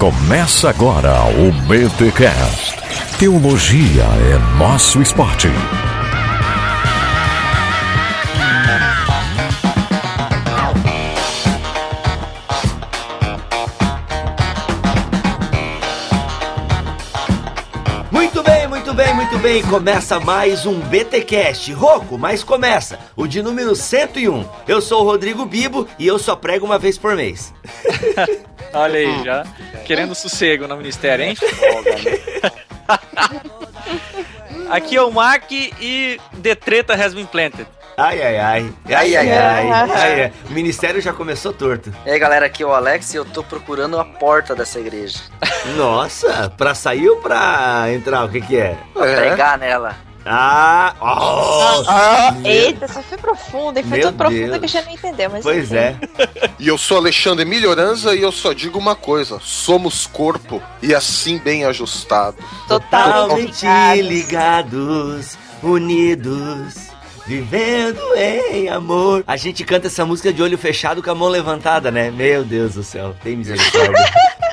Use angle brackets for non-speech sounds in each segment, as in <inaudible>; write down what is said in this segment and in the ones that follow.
Começa agora o BTCast. Teologia é nosso esporte. Muito bem, muito bem, muito bem. Começa mais um BTcast. Roco, mas começa. O de número 101. Eu sou o Rodrigo Bibo e eu só prego uma vez por mês. <laughs> Olha aí, já querendo sossego no ministério, hein? <laughs> Aqui é o Mac e The Treta has been planted. Ai, ai, ai. Ai, ai, ai. <laughs> ai, ai. O ministério já começou torto. E aí galera, aqui é o Alex e eu tô procurando a porta dessa igreja. Nossa, pra sair ou pra entrar? O que que é? Pra pregar nela. Ah, oh, meu- Eita, essa foi profunda, e foi Meu tão profunda Deus. que a gente não entendeu, mas Pois é. E eu sou Alexandre Melhoranza e eu só digo uma coisa: somos corpo e assim bem ajustado. Totalmente ligados. ligados, unidos, vivendo em amor. A gente canta essa música de olho fechado com a mão levantada, né? Meu Deus do céu, tem misericórdia. <laughs>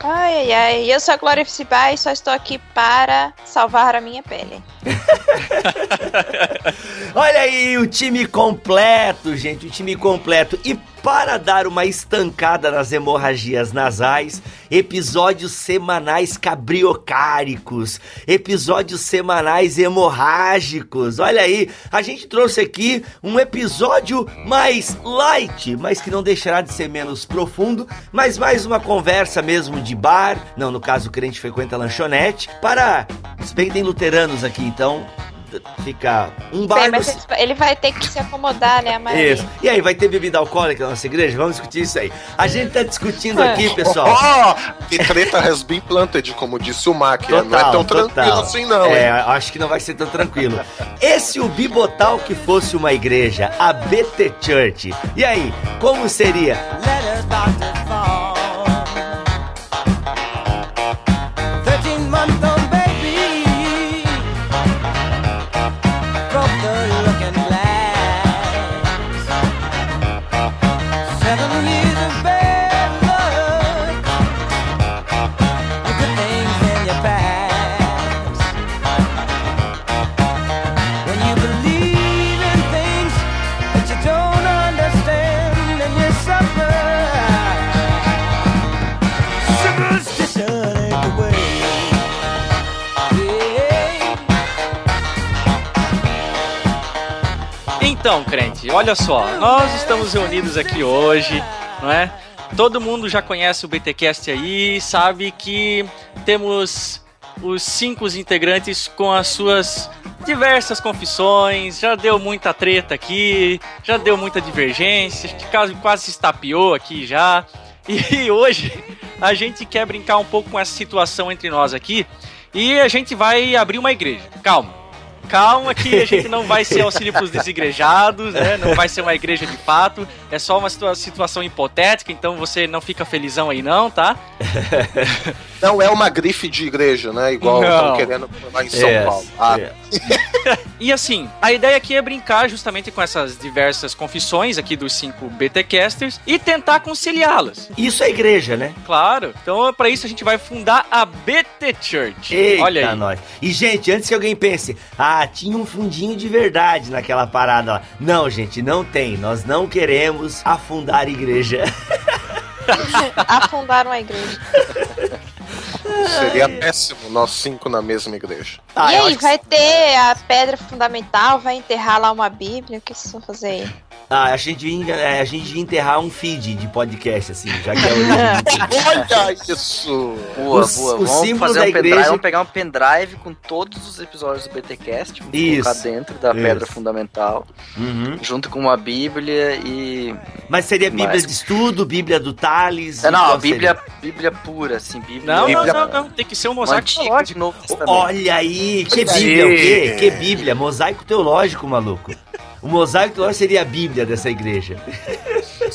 Ai, ai, ai. Eu sou a Glória Ficibá e só estou aqui para salvar a minha pele. <laughs> Olha aí o time completo, gente, o time completo. E para dar uma estancada nas hemorragias nasais, episódios semanais cabriocáricos, episódios semanais hemorrágicos. Olha aí, a gente trouxe aqui um episódio mais light, mas que não deixará de ser menos profundo, mas mais uma conversa mesmo de bar, não, no caso o crente frequenta lanchonete, para os bem tem luteranos aqui, então fica um bar Bem, no- ele- vai ter que se acomodar, né, a isso. E aí, vai ter bebida alcoólica na nossa igreja? Vamos discutir isso aí. A gente tá discutindo aqui, pessoal. <laughs> Oh, que treta has been planted, como disse o Mac. Total, não é tão total. tranquilo assim, não, É, hein? acho que não vai ser tão tranquilo. Esse o Bibotal que fosse uma igreja, a BT Church. E aí, como seria? letters about Então, crente, olha só, nós estamos reunidos aqui hoje, não é? Todo mundo já conhece o BTcast aí, sabe que temos os cinco integrantes com as suas diversas confissões, já deu muita treta aqui, já deu muita divergência, quase, quase se estapeou aqui já. E <laughs> hoje a gente quer brincar um pouco com essa situação entre nós aqui e a gente vai abrir uma igreja. Calma. Calma que a gente não vai ser auxílio para os desigrejados, né? Não vai ser uma igreja de fato. É só uma situa- situação hipotética, então você não fica felizão aí não, tá? <laughs> Não é uma grife de igreja, né? Igual Não. estão querendo lá em São É, Paulo. Ah. <laughs> E assim, a ideia aqui é brincar justamente com essas diversas confissões aqui dos cinco BTcasters e tentar conciliá-las. Isso é igreja, né? Claro. Então, para isso a gente vai fundar a BT Church. Eita, Olha aí. nós. E, gente, antes que alguém pense, ah, tinha um fundinho de verdade naquela parada lá. Não, gente, não tem. Nós não queremos afundar a igreja. <laughs> Afundaram a igreja. seria péssimo nós cinco na mesma igreja. Ah, e aí, acho que- vai ter a pedra fundamental, vai enterrar lá uma bíblia, o que vocês vão fazer aí? Ah, a gente, devia, é, a gente devia enterrar um feed de podcast, assim, já que é tudo. <laughs> Olha isso! Boa, O- boa. o Vamos fazer da um pendrive, igreja- vamos pegar um pendrive com todos os episódios do BTcast, vamos Isso. colocar dentro da Isso. pedra fundamental, Uhum. junto com uma bíblia e Mas seria Bíblia Mas- de estudo, Bíblia do Thales? É, não, a Bíblia, Bíblia pura, assim, Bíblia. Não, não, Bíblia- não, não. Tem que ser um mosaico teológico. Olha aí, que Bíblia, o quê? Que Bíblia? Mosaico teológico, maluco. O mosaico teológico seria a Bíblia dessa igreja. <laughs>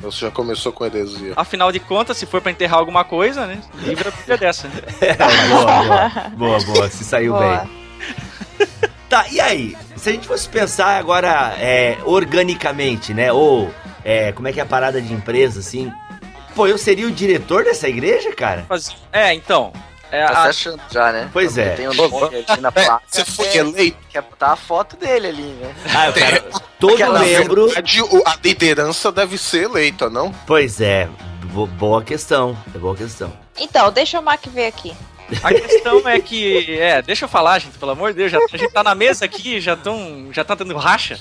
Você já começou com heresia. Afinal de contas, se for pra enterrar alguma coisa, né? Livra a Bíblia dessa. né? <laughs> boa, boa, boa, boa, <laughs> se saiu Boa. bem. Tá, e aí? Se a gente fosse pensar agora é, organicamente, né? Ou, é, como é que é a parada de empresa, assim? pô, eu seria o diretor dessa igreja, cara? É, então. É, Tá se a- achando já, né? Pois Porque é. Tem o nome ali na placa. Você foi eleito. Quer botar a foto dele ali, né? Ah, cara, todo Aquela membro. verdade, a liderança deve ser eleita, não? Pois é, bo- boa questão. É boa questão. Então, deixa o Mac ver aqui. A questão é que. É, deixa eu falar, gente, pelo amor de Deus. Já, a gente tá na mesa aqui, já tão. Já tá tendo racha.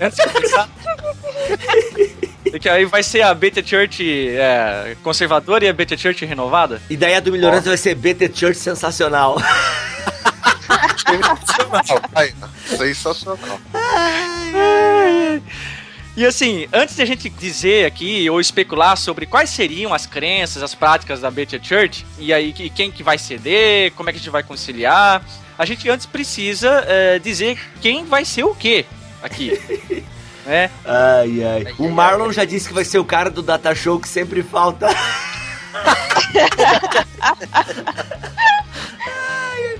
Antes de começar. <laughs> Porque aí vai ser a Beta Church é, conservadora e a Beta Church renovada. E daí a do Melhorança vai ser BT Church sensacional. Sensacional. Sensacional. E assim, antes de a gente dizer aqui ou especular sobre quais seriam as crenças, as práticas da Beta Church, e aí que- quem que vai ceder, como é que a gente vai conciliar, a gente antes precisa é, dizer quem vai ser o quê aqui. Né? Ai, ai. Ai, O ai, Marlon já disse que vai ser o cara do Data Show que sempre falta. <laughs>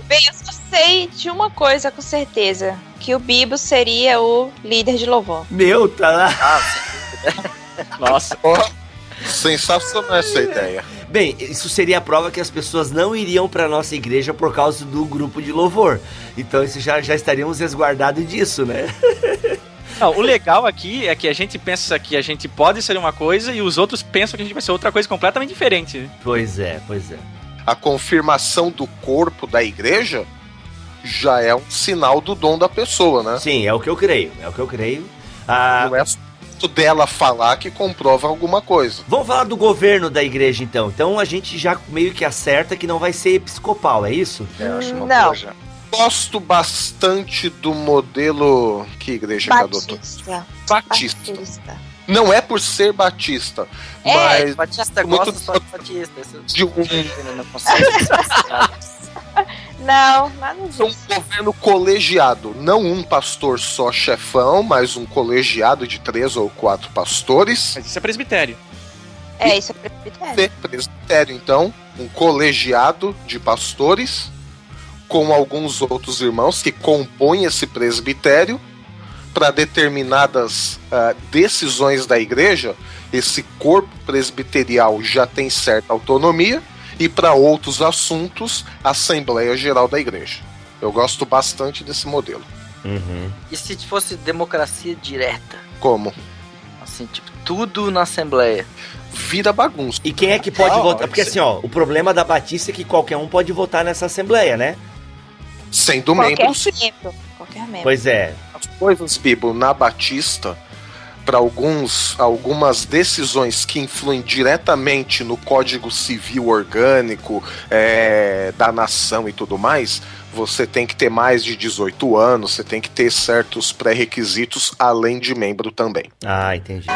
Bem, eu só sei de uma coisa com certeza: que o Bibo seria o líder de louvor. Meu, tá lá. Nossa. Ó, sensacional essa ideia. Bem, isso seria a prova que as pessoas não iriam pra nossa igreja por causa do grupo de louvor. Então isso já, já estaríamos resguardados disso, né? <laughs> Não, o legal aqui é que a gente pensa que a gente pode ser uma coisa e os outros pensam que a gente vai ser outra coisa completamente diferente. Pois é, pois é. A confirmação do corpo da igreja já é um sinal do dom da pessoa, né? Sim, é o que eu creio. É o que eu creio. Ah, Não é só dela falar que comprova alguma coisa. Vamos falar do governo da igreja então. Então a gente já meio que acerta que não vai ser episcopal, é isso? Eu acho uma Não. boa já. Gosto bastante do modelo. Que igreja que adotou? Batista. Batista. Batista. Não é por ser batista, É, mas Batista muito- gosta só de Batista. De um, não consigo. <laughs> Não, nada um disso. governo colegiado. Não um pastor só chefão, mas um colegiado de três ou quatro pastores. Mas isso é presbitério. É, isso é presbitério. Ter presbitério, então, um colegiado de pastores com alguns outros irmãos que compõem esse presbitério para determinadas ah, decisões da igreja. Esse corpo presbiterial já tem certa autonomia e para outros assuntos, a Assembleia Geral da Igreja. Eu gosto bastante desse modelo. Uhum. E se fosse democracia direta? Como? Assim, tipo, tudo na Assembleia. Vira bagunça. E quem é que pode Ah, votar? Porque sim. assim, ó, o problema da Batista é que qualquer um pode votar nessa assembleia, né? Sendo Qualquer membro. Qualquer membro. Pois é. as coisas, Bibo, na Batista, para alguns algumas decisões que influem diretamente no Código Civil Orgânico é, da nação e tudo mais, você tem que ter mais de 18 anos, você tem que ter certos pré-requisitos além de membro também. Ah, entendi.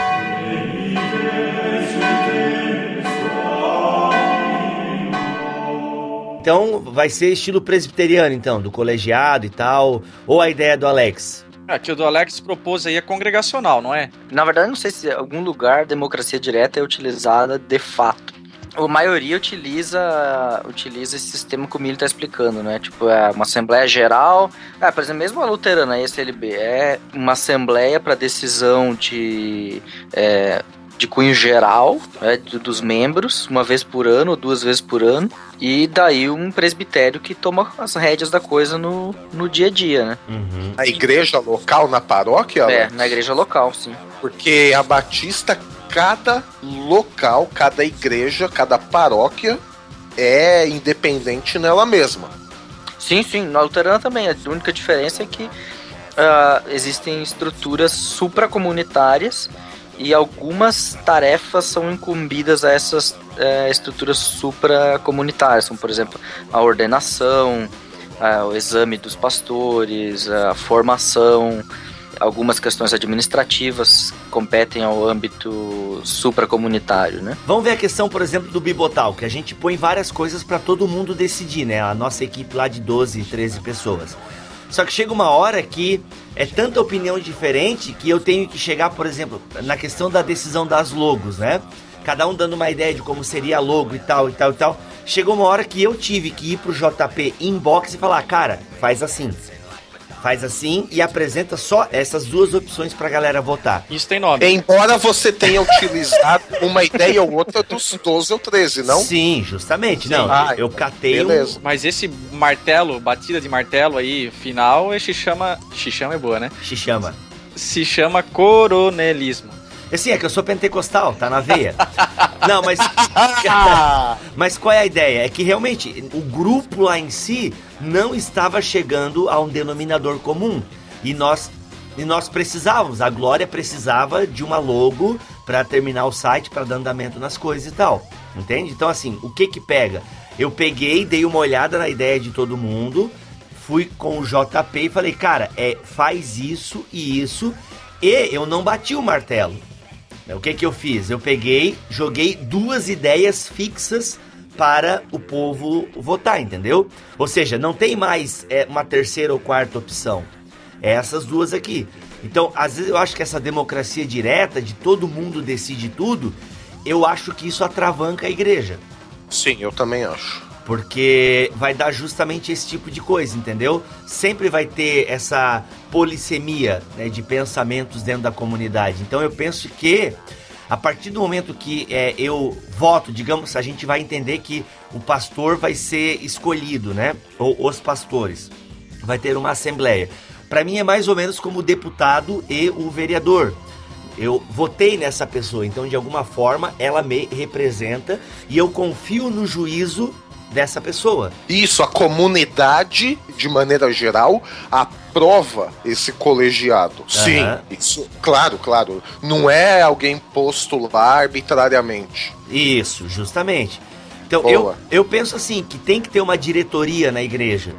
Então vai ser estilo presbiteriano, então, do colegiado e tal. Ou a ideia do Alex. Ah, que o do Alex propôs aí é congregacional, não é? Na verdade, não sei se em algum lugar democracia direta é utilizada de fato. A maioria utiliza, utiliza esse sistema que o Milho está explicando, né? Tipo, é uma Assembleia Geral. Ah, por exemplo, mesmo a luterana, a SLB, é uma Assembleia para decisão de, é, de cunho geral, né, do- dos membros, uma vez por ano ou duas vezes por ano. E daí um presbitério que toma as rédeas da coisa no, no dia a dia, né? Uhum. A igreja local na paróquia, É, na igreja local, sim. porque a Batista, cada local, cada igreja, cada paróquia é independente nela mesma. Sim, sim, na luterana também. A única diferença é que ah, existem estruturas supracomunitárias e algumas tarefas são incumbidas a essas eh, estruturas supracomunitárias, como por exemplo a ordenação, ah, o exame dos pastores, a formação, algumas questões administrativas competem ao âmbito supracomunitário, né? Vamos ver a questão, por exemplo, do Bibotal, que a gente põe várias coisas pra todo mundo decidir, né? A nossa equipe lá de 12, 13 pessoas. Só que chega uma hora que é tanta opinião diferente que eu tenho que chegar, por exemplo, na questão da decisão das logos, né? Cada um dando uma ideia de como seria a logo e tal, e tal, e tal. Chegou uma hora que eu tive que ir pro JP inbox e falar, cara, faz assim. Faz assim e apresenta só essas duas opções pra galera votar. Isso tem nome. Embora você tenha utilizado <laughs> uma ideia ou outra dos 12 ou 13, não? Sim, justamente. Não, Ah, eu catei um, Beleza. Mas esse martelo, batida de martelo aí, final, se chama. Se chama é boa, né? se chama. Se chama coronelismo. Assim, é que eu sou pentecostal, tá na veia. <laughs> Não, mas. <laughs> mas qual é a ideia? É que realmente o grupo lá em si não estava chegando a um denominador comum. E nós, e nós precisávamos, a Glória precisava de uma logo para terminar o site, para dar andamento nas coisas e tal. Entende? Então, assim, o que que pega? Eu peguei, dei uma olhada na ideia de todo mundo, fui com o JP e falei, cara, é, faz isso e isso. E eu não bati o martelo. O que que eu fiz? Eu peguei, joguei duas ideias fixas para o povo votar, entendeu? Ou seja, não tem mais é, uma terceira ou quarta opção. É essas duas aqui. Então, às vezes eu acho que essa democracia direta, de todo mundo decide tudo, eu acho que isso atravanca a igreja. Sim, eu também acho. Porque vai dar justamente esse tipo de coisa, entendeu? Sempre vai ter essa polissemia né, de pensamentos dentro da comunidade. Então eu penso que a partir do momento que é, eu voto, digamos, a gente vai entender que o pastor vai ser escolhido, né? Ou os pastores. Vai ter uma assembleia. Para mim é mais ou menos como o deputado e o vereador. Eu votei nessa pessoa, então de alguma forma ela me representa e eu confio no juízo dessa pessoa. Isso, a comunidade, de maneira geral, aprova esse colegiado. Sim, isso, claro, claro. Não é alguém posto lá arbitrariamente. Isso, justamente. Então Boa. eu, eu penso assim que tem que ter uma diretoria na igreja.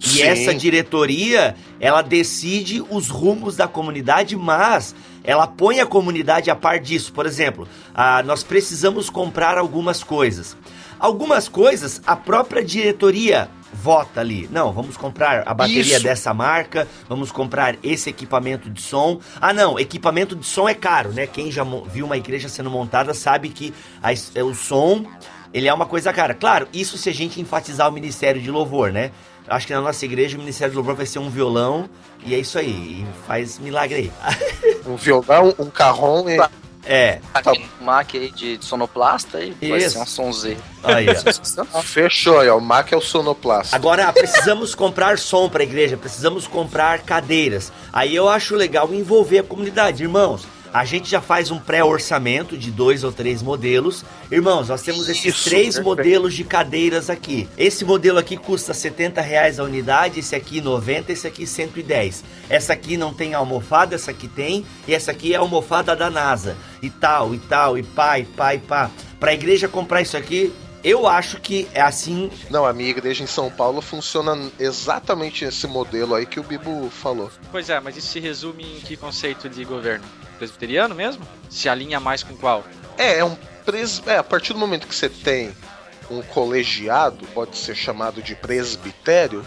E Sim. essa diretoria, ela decide os rumos da comunidade, mas ela põe a comunidade a par disso. Por exemplo, ah, nós precisamos comprar algumas coisas. Algumas coisas a própria diretoria vota ali. Não, vamos comprar a bateria Isso. dessa marca, vamos comprar esse equipamento de som. Ah, não, equipamento de som é caro, né? Quem já viu uma igreja sendo montada sabe que a é, o som ele é uma coisa cara. Claro, isso se a gente enfatizar o ministério de louvor, né? Acho que na nossa igreja o ministério de louvor vai ser um violão e é isso aí. E faz milagre aí. <laughs> Um violão, um carrom e. É, Aquele Mac aí de sonoplasta aí, vai ser um sonzeiro. aí, ó. Fechou, aí, ó. O Mac é o sonoplasta. Agora, precisamos comprar som para a igreja, precisamos comprar cadeiras. Aí eu acho legal envolver a comunidade. Irmãos, a gente já faz um pré-orçamento de dois ou três modelos. Irmãos, nós temos esses Isso, três perfeito. modelos de cadeiras aqui. Esse modelo aqui custa 70 reais a unidade, esse aqui 90, esse aqui 110. Essa aqui não tem almofada, essa aqui tem, e essa aqui é a almofada da NASA. E tal, e tal, e pá, e pá, e pá. Pra igreja comprar isso aqui, eu acho que é assim Não, a minha igreja em São Paulo funciona exatamente esse modelo aí que o Bibo falou. Pois é, mas isso se resume em que conceito de governo? Presbiteriano mesmo? Se alinha mais com qual? É, é um pres... é, a partir do momento que você tem um colegiado, pode ser chamado de presbitério.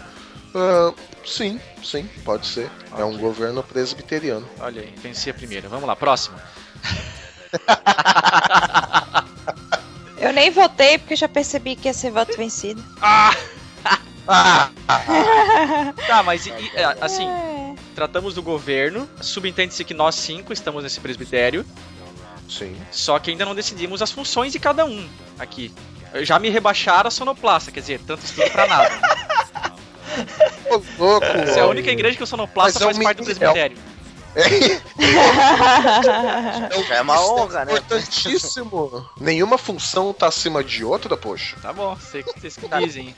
ah, sim, sim, pode ser. É um governo presbiteriano. Olha aí, venci a primeira. Vamos lá, próximo. <laughs> Eu nem votei porque já percebi que ia ser voto vencido. <laughs> Ah! Ah, <laughs> Tá, mas e- e, é, assim, É. tratamos do governo, subentende-se que nós cinco estamos nesse presbitério, sim. só que ainda não decidimos as funções de cada um aqui. Já me rebaixaram a sonoplasta, quer dizer, tanto estudo pra nada. Ô, louco! Essa é a única igreja que o sonoplasta Mas é um faz parte do presbitério. Já é uma honra, né? Importantíssimo. Nenhuma função tá acima de outra, poxa. Tá bom, vocês vocês que dizem.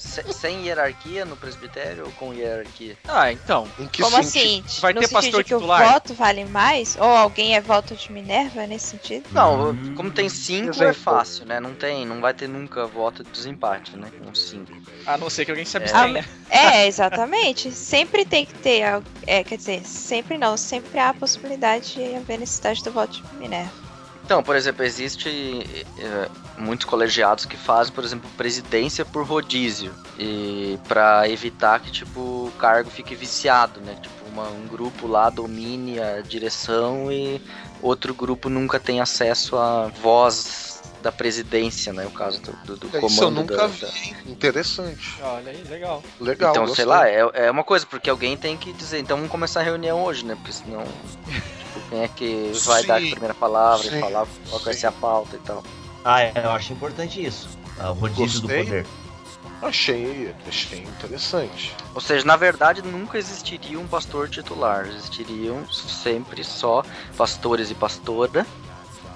Se- sem hierarquia no presbitério ou com hierarquia? Ah, então. Em que Como sentido? assim? Vai no ter sentido pastor de que titular? o voto vale mais? Ou alguém é voto de Minerva nesse sentido? Não, Hum. como tem cinco Exemplo. é fácil, né? Não tem, não vai ter nunca voto de desempate, né? Com cinco. A não ser que alguém se É. abstenha. É, exatamente. sempre tem que ter. É, quer dizer, sempre não. Sempre há a possibilidade de haver necessidade do voto de Minerva. Então, por exemplo, existe eh, muitos colegiados que fazem, por exemplo, presidência por rodízio e para evitar que tipo o cargo fique viciado, né? Tipo, uma- um grupo lá domine a direção e outro grupo nunca tem acesso à voz da presidência, né? O caso do, do, do Isso eu comando nunca da- vi. da-? Interessante. Olha aí, legal. Legal. Então, gostei. sei lá, é, é uma coisa, porque alguém tem que dizer, então vamos começar a reunião hoje, né? Porque senão. tipo, quem é que vai Sim. <laughs> dar a primeira palavra Sim. e falar qual vai ser a pauta e tal. Ah, é, eu acho importante isso. Ah, O rodízio Gostei. do poder. Achei, achei interessante. Ou seja, na verdade, nunca existiria um pastor titular. Existiriam sempre só pastores e pastora.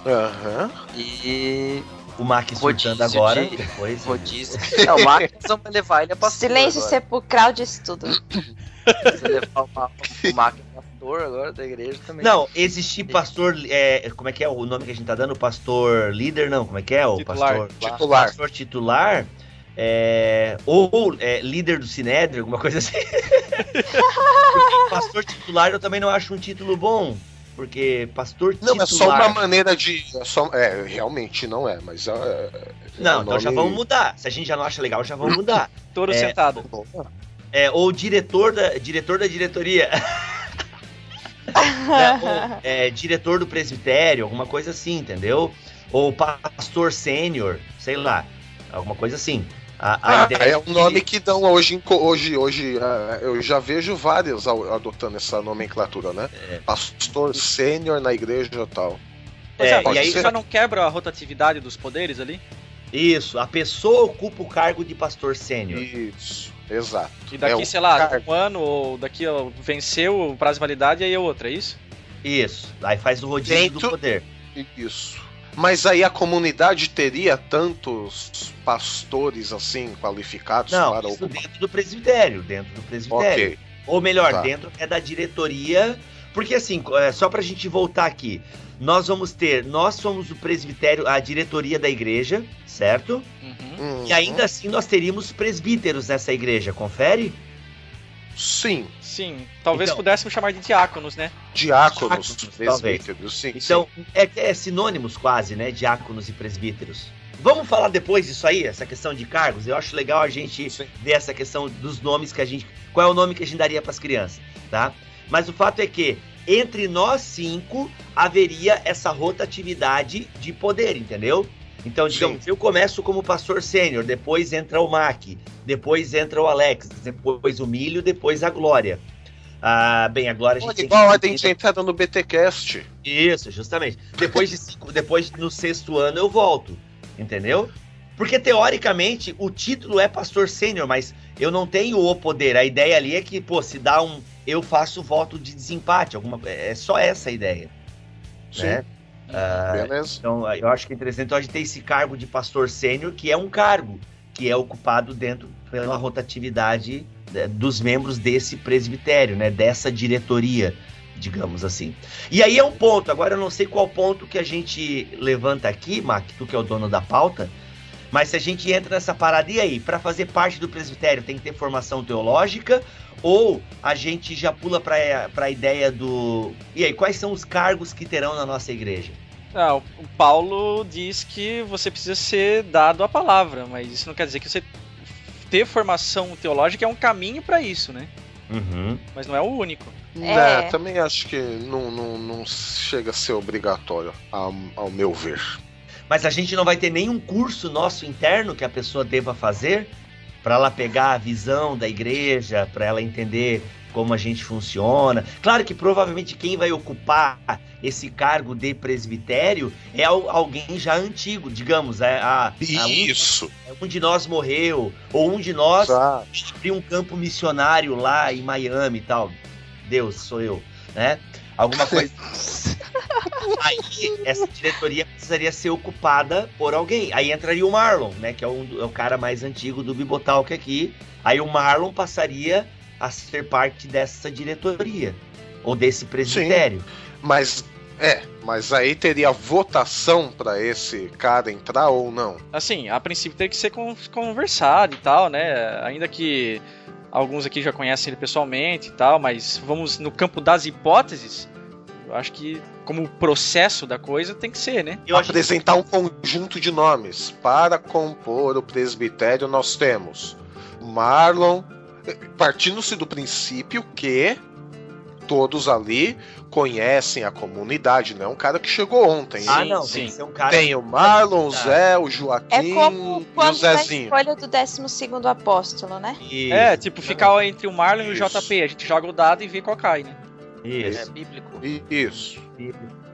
Aham. E O Mac surtando agora. de- <laughs> Depois. rodízio. Não, o Marcos <laughs> vamos levar ele a pastor. Silêncio agora. sepulcral disso tudo. Se levar o Ma- o pastor agora da igreja também. Não, existir pastor. É, como é que é o nome que a gente tá dando? Pastor líder, não? Como é que é? O Titular. pastor. Titular. Pastor titular. é, ou é, líder do Sinédrio, alguma coisa assim. porque <laughs> pastor titular eu também não acho um título bom. Porque pastor Não, titular. é só uma maneira de. É, só, é realmente não é, mas é. é Não, então já nome- vamos mudar. Se a gente já não acha legal, já vamos mudar. <laughs> Touro É. sentado. É, ou diretor da, diretor da diretoria. <laughs> Né, ou, <laughs> é, diretor do presbitério, alguma coisa assim, entendeu? Ou pastor sênior, sei lá, alguma coisa assim. A, a Ah, ideia é um nome que dão hoje, hoje, hoje ah, eu já vejo vários adotando essa nomenclatura, né? É. Pastor sênior na igreja e tal. Pois É, é, e mas aí- isso já não quebra a rotatividade dos poderes ali? Isso, a pessoa ocupa o cargo de pastor sênior. Isso, exato. Que daqui, É sei lá, cargo. um ano ou daqui ó, venceu o prazo de validade e aí é outra, é isso? Isso, aí faz o rodízio Dentro- do poder. Isso. Mas aí a comunidade teria tantos pastores assim qualificados Não, para isso ocupar? dentro do presbitério, dentro do presbitério. Ok. Ou melhor, Tá. dentro é da diretoria. Porque assim, é, só pra gente voltar aqui, nós vamos ter, nós somos o presbitério, a diretoria da igreja, certo? Uhum. E ainda assim nós teríamos presbíteros nessa igreja, confere? Sim, Sim, talvez Então- pudéssemos chamar de diáconos, né? diáconos, Diáconos, presbíteros, sim. Então, é, é sinônimos quase, né? Diáconos e presbíteros. Vamos falar depois disso aí, essa questão de cargos? Eu acho legal a gente Sim. ver essa questão dos nomes que a gente. Qual é o nome que a gente daria para as crianças, tá? Mas o fato é que entre nós cinco haveria essa rotatividade de poder, entendeu? Então, digamos, eu começo como pastor sênior, depois entra o Mac, depois entra o Alex, depois o Milho, depois a Glória. Ah, bem, a Glória a gente igual a gente entrada no BTcast. isso, justamente. Depois de cinco, depois no sexto ano eu volto, entendeu? Porque teoricamente o título é pastor sênior, mas eu não tenho o poder. A ideia ali é que, pô, se dá um, eu faço voto de desempate, alguma, é só essa a ideia, Sim, né? Ah, beleza. então, eu acho que é interessante então, a gente ter esse cargo de pastor sênior, que é um cargo que é ocupado dentro pela rotatividade né, dos membros desse presbitério, né, dessa diretoria, digamos assim. E aí é um ponto, agora eu não sei qual ponto que a gente levanta aqui, Mac, tu que é o dono da pauta, mas se a gente entra nessa parada, e aí, para fazer parte do presbitério tem que ter formação teológica ou a gente já pula para a ideia do. E aí, quais são os cargos que terão na nossa igreja? Ah, o Paulo diz que você precisa ser dado a palavra, mas isso não quer dizer que você ter formação teológica é um caminho para isso, né? Uhum. Mas não é o único. É. É, também acho que não, não, não chega a ser obrigatório, ao, ao meu ver. Mas a gente não vai ter nenhum curso nosso interno que a pessoa deva fazer para ela pegar a visão da igreja, para ela entender como a gente funciona. Claro que provavelmente quem vai ocupar esse cargo de presbitério é al- alguém já antigo, digamos, é a, a um, Isso. um de nós morreu ou um de nós abriu um campo missionário lá em Miami e tal. Deus, sou eu, né? Alguma coisa. <laughs> Aí essa diretoria precisaria ser ocupada por alguém. Aí entraria o Marlon, né? Que é, um é o cara mais antigo do Bibotalk aqui. Aí o Marlon passaria a ser parte dessa diretoria. Ou desse presbitério. Mas é, mas aí teria votação pra esse cara entrar ou não? Assim, a princípio tem que ser con- conversado e tal, né? Ainda que alguns aqui já conhecem ele pessoalmente e tal, mas vamos no campo das hipóteses. Eu acho que como processo da coisa tem que ser, né? Eu acho que Apresentar um conjunto de nomes para compor o presbitério nós temos Marlon, partindo-se do princípio que todos ali conhecem a comunidade, não é um cara que chegou ontem. ah, Sim, não, sim. tem que ser um cara. Tem o Marlon, o Tá. Zé, o Joaquim É como e o quando na Zezinho. escolha do 12 apóstolo, né? Isso, É, tipo, ficar entre o Marlon e o Isso. JP. A gente joga o dado e vê qual cai, né? É Isso. bíblico. Isso,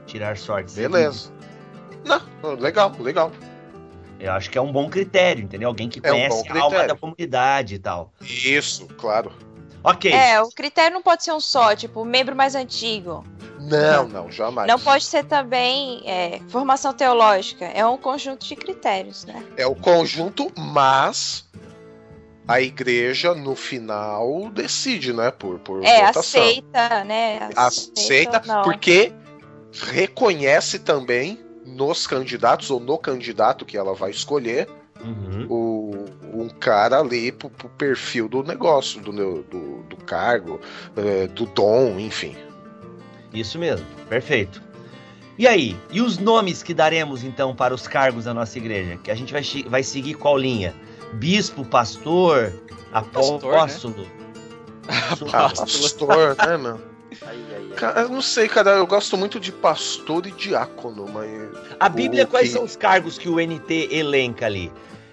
Tirar sorte. beleza. Não, legal, legal. Eu acho que é um bom critério, entendeu? Alguém que É um conhece bom a alma da comunidade e tal. Isso, claro. Ok. É, o critério não pode ser um só, tipo, membro mais antigo. Não, não, jamais. Não pode ser também é, formação teológica. É um conjunto de critérios, né? É o conjunto, mas a igreja no final decide, né? Por, por É, votação. aceita, né? Aceita, não. porque reconhece também nos candidatos ou no candidato que ela vai escolher Uhum. o, cara ali pro, pro perfil do negócio, do, do, do cargo, eh, do dom, enfim. Isso mesmo, perfeito. E aí, e os nomes que daremos então para os cargos da nossa igreja? Que a gente vai, vai seguir qual linha? Bispo, pastor, Pastor, apóstolo? <laughs> Pastor, né, meu? Aí, aí, aí. Cara, eu não sei, cara, eu gosto muito de pastor e diácono, mas. A Bíblia, O quais que- são os cargos que o NT elenca ali?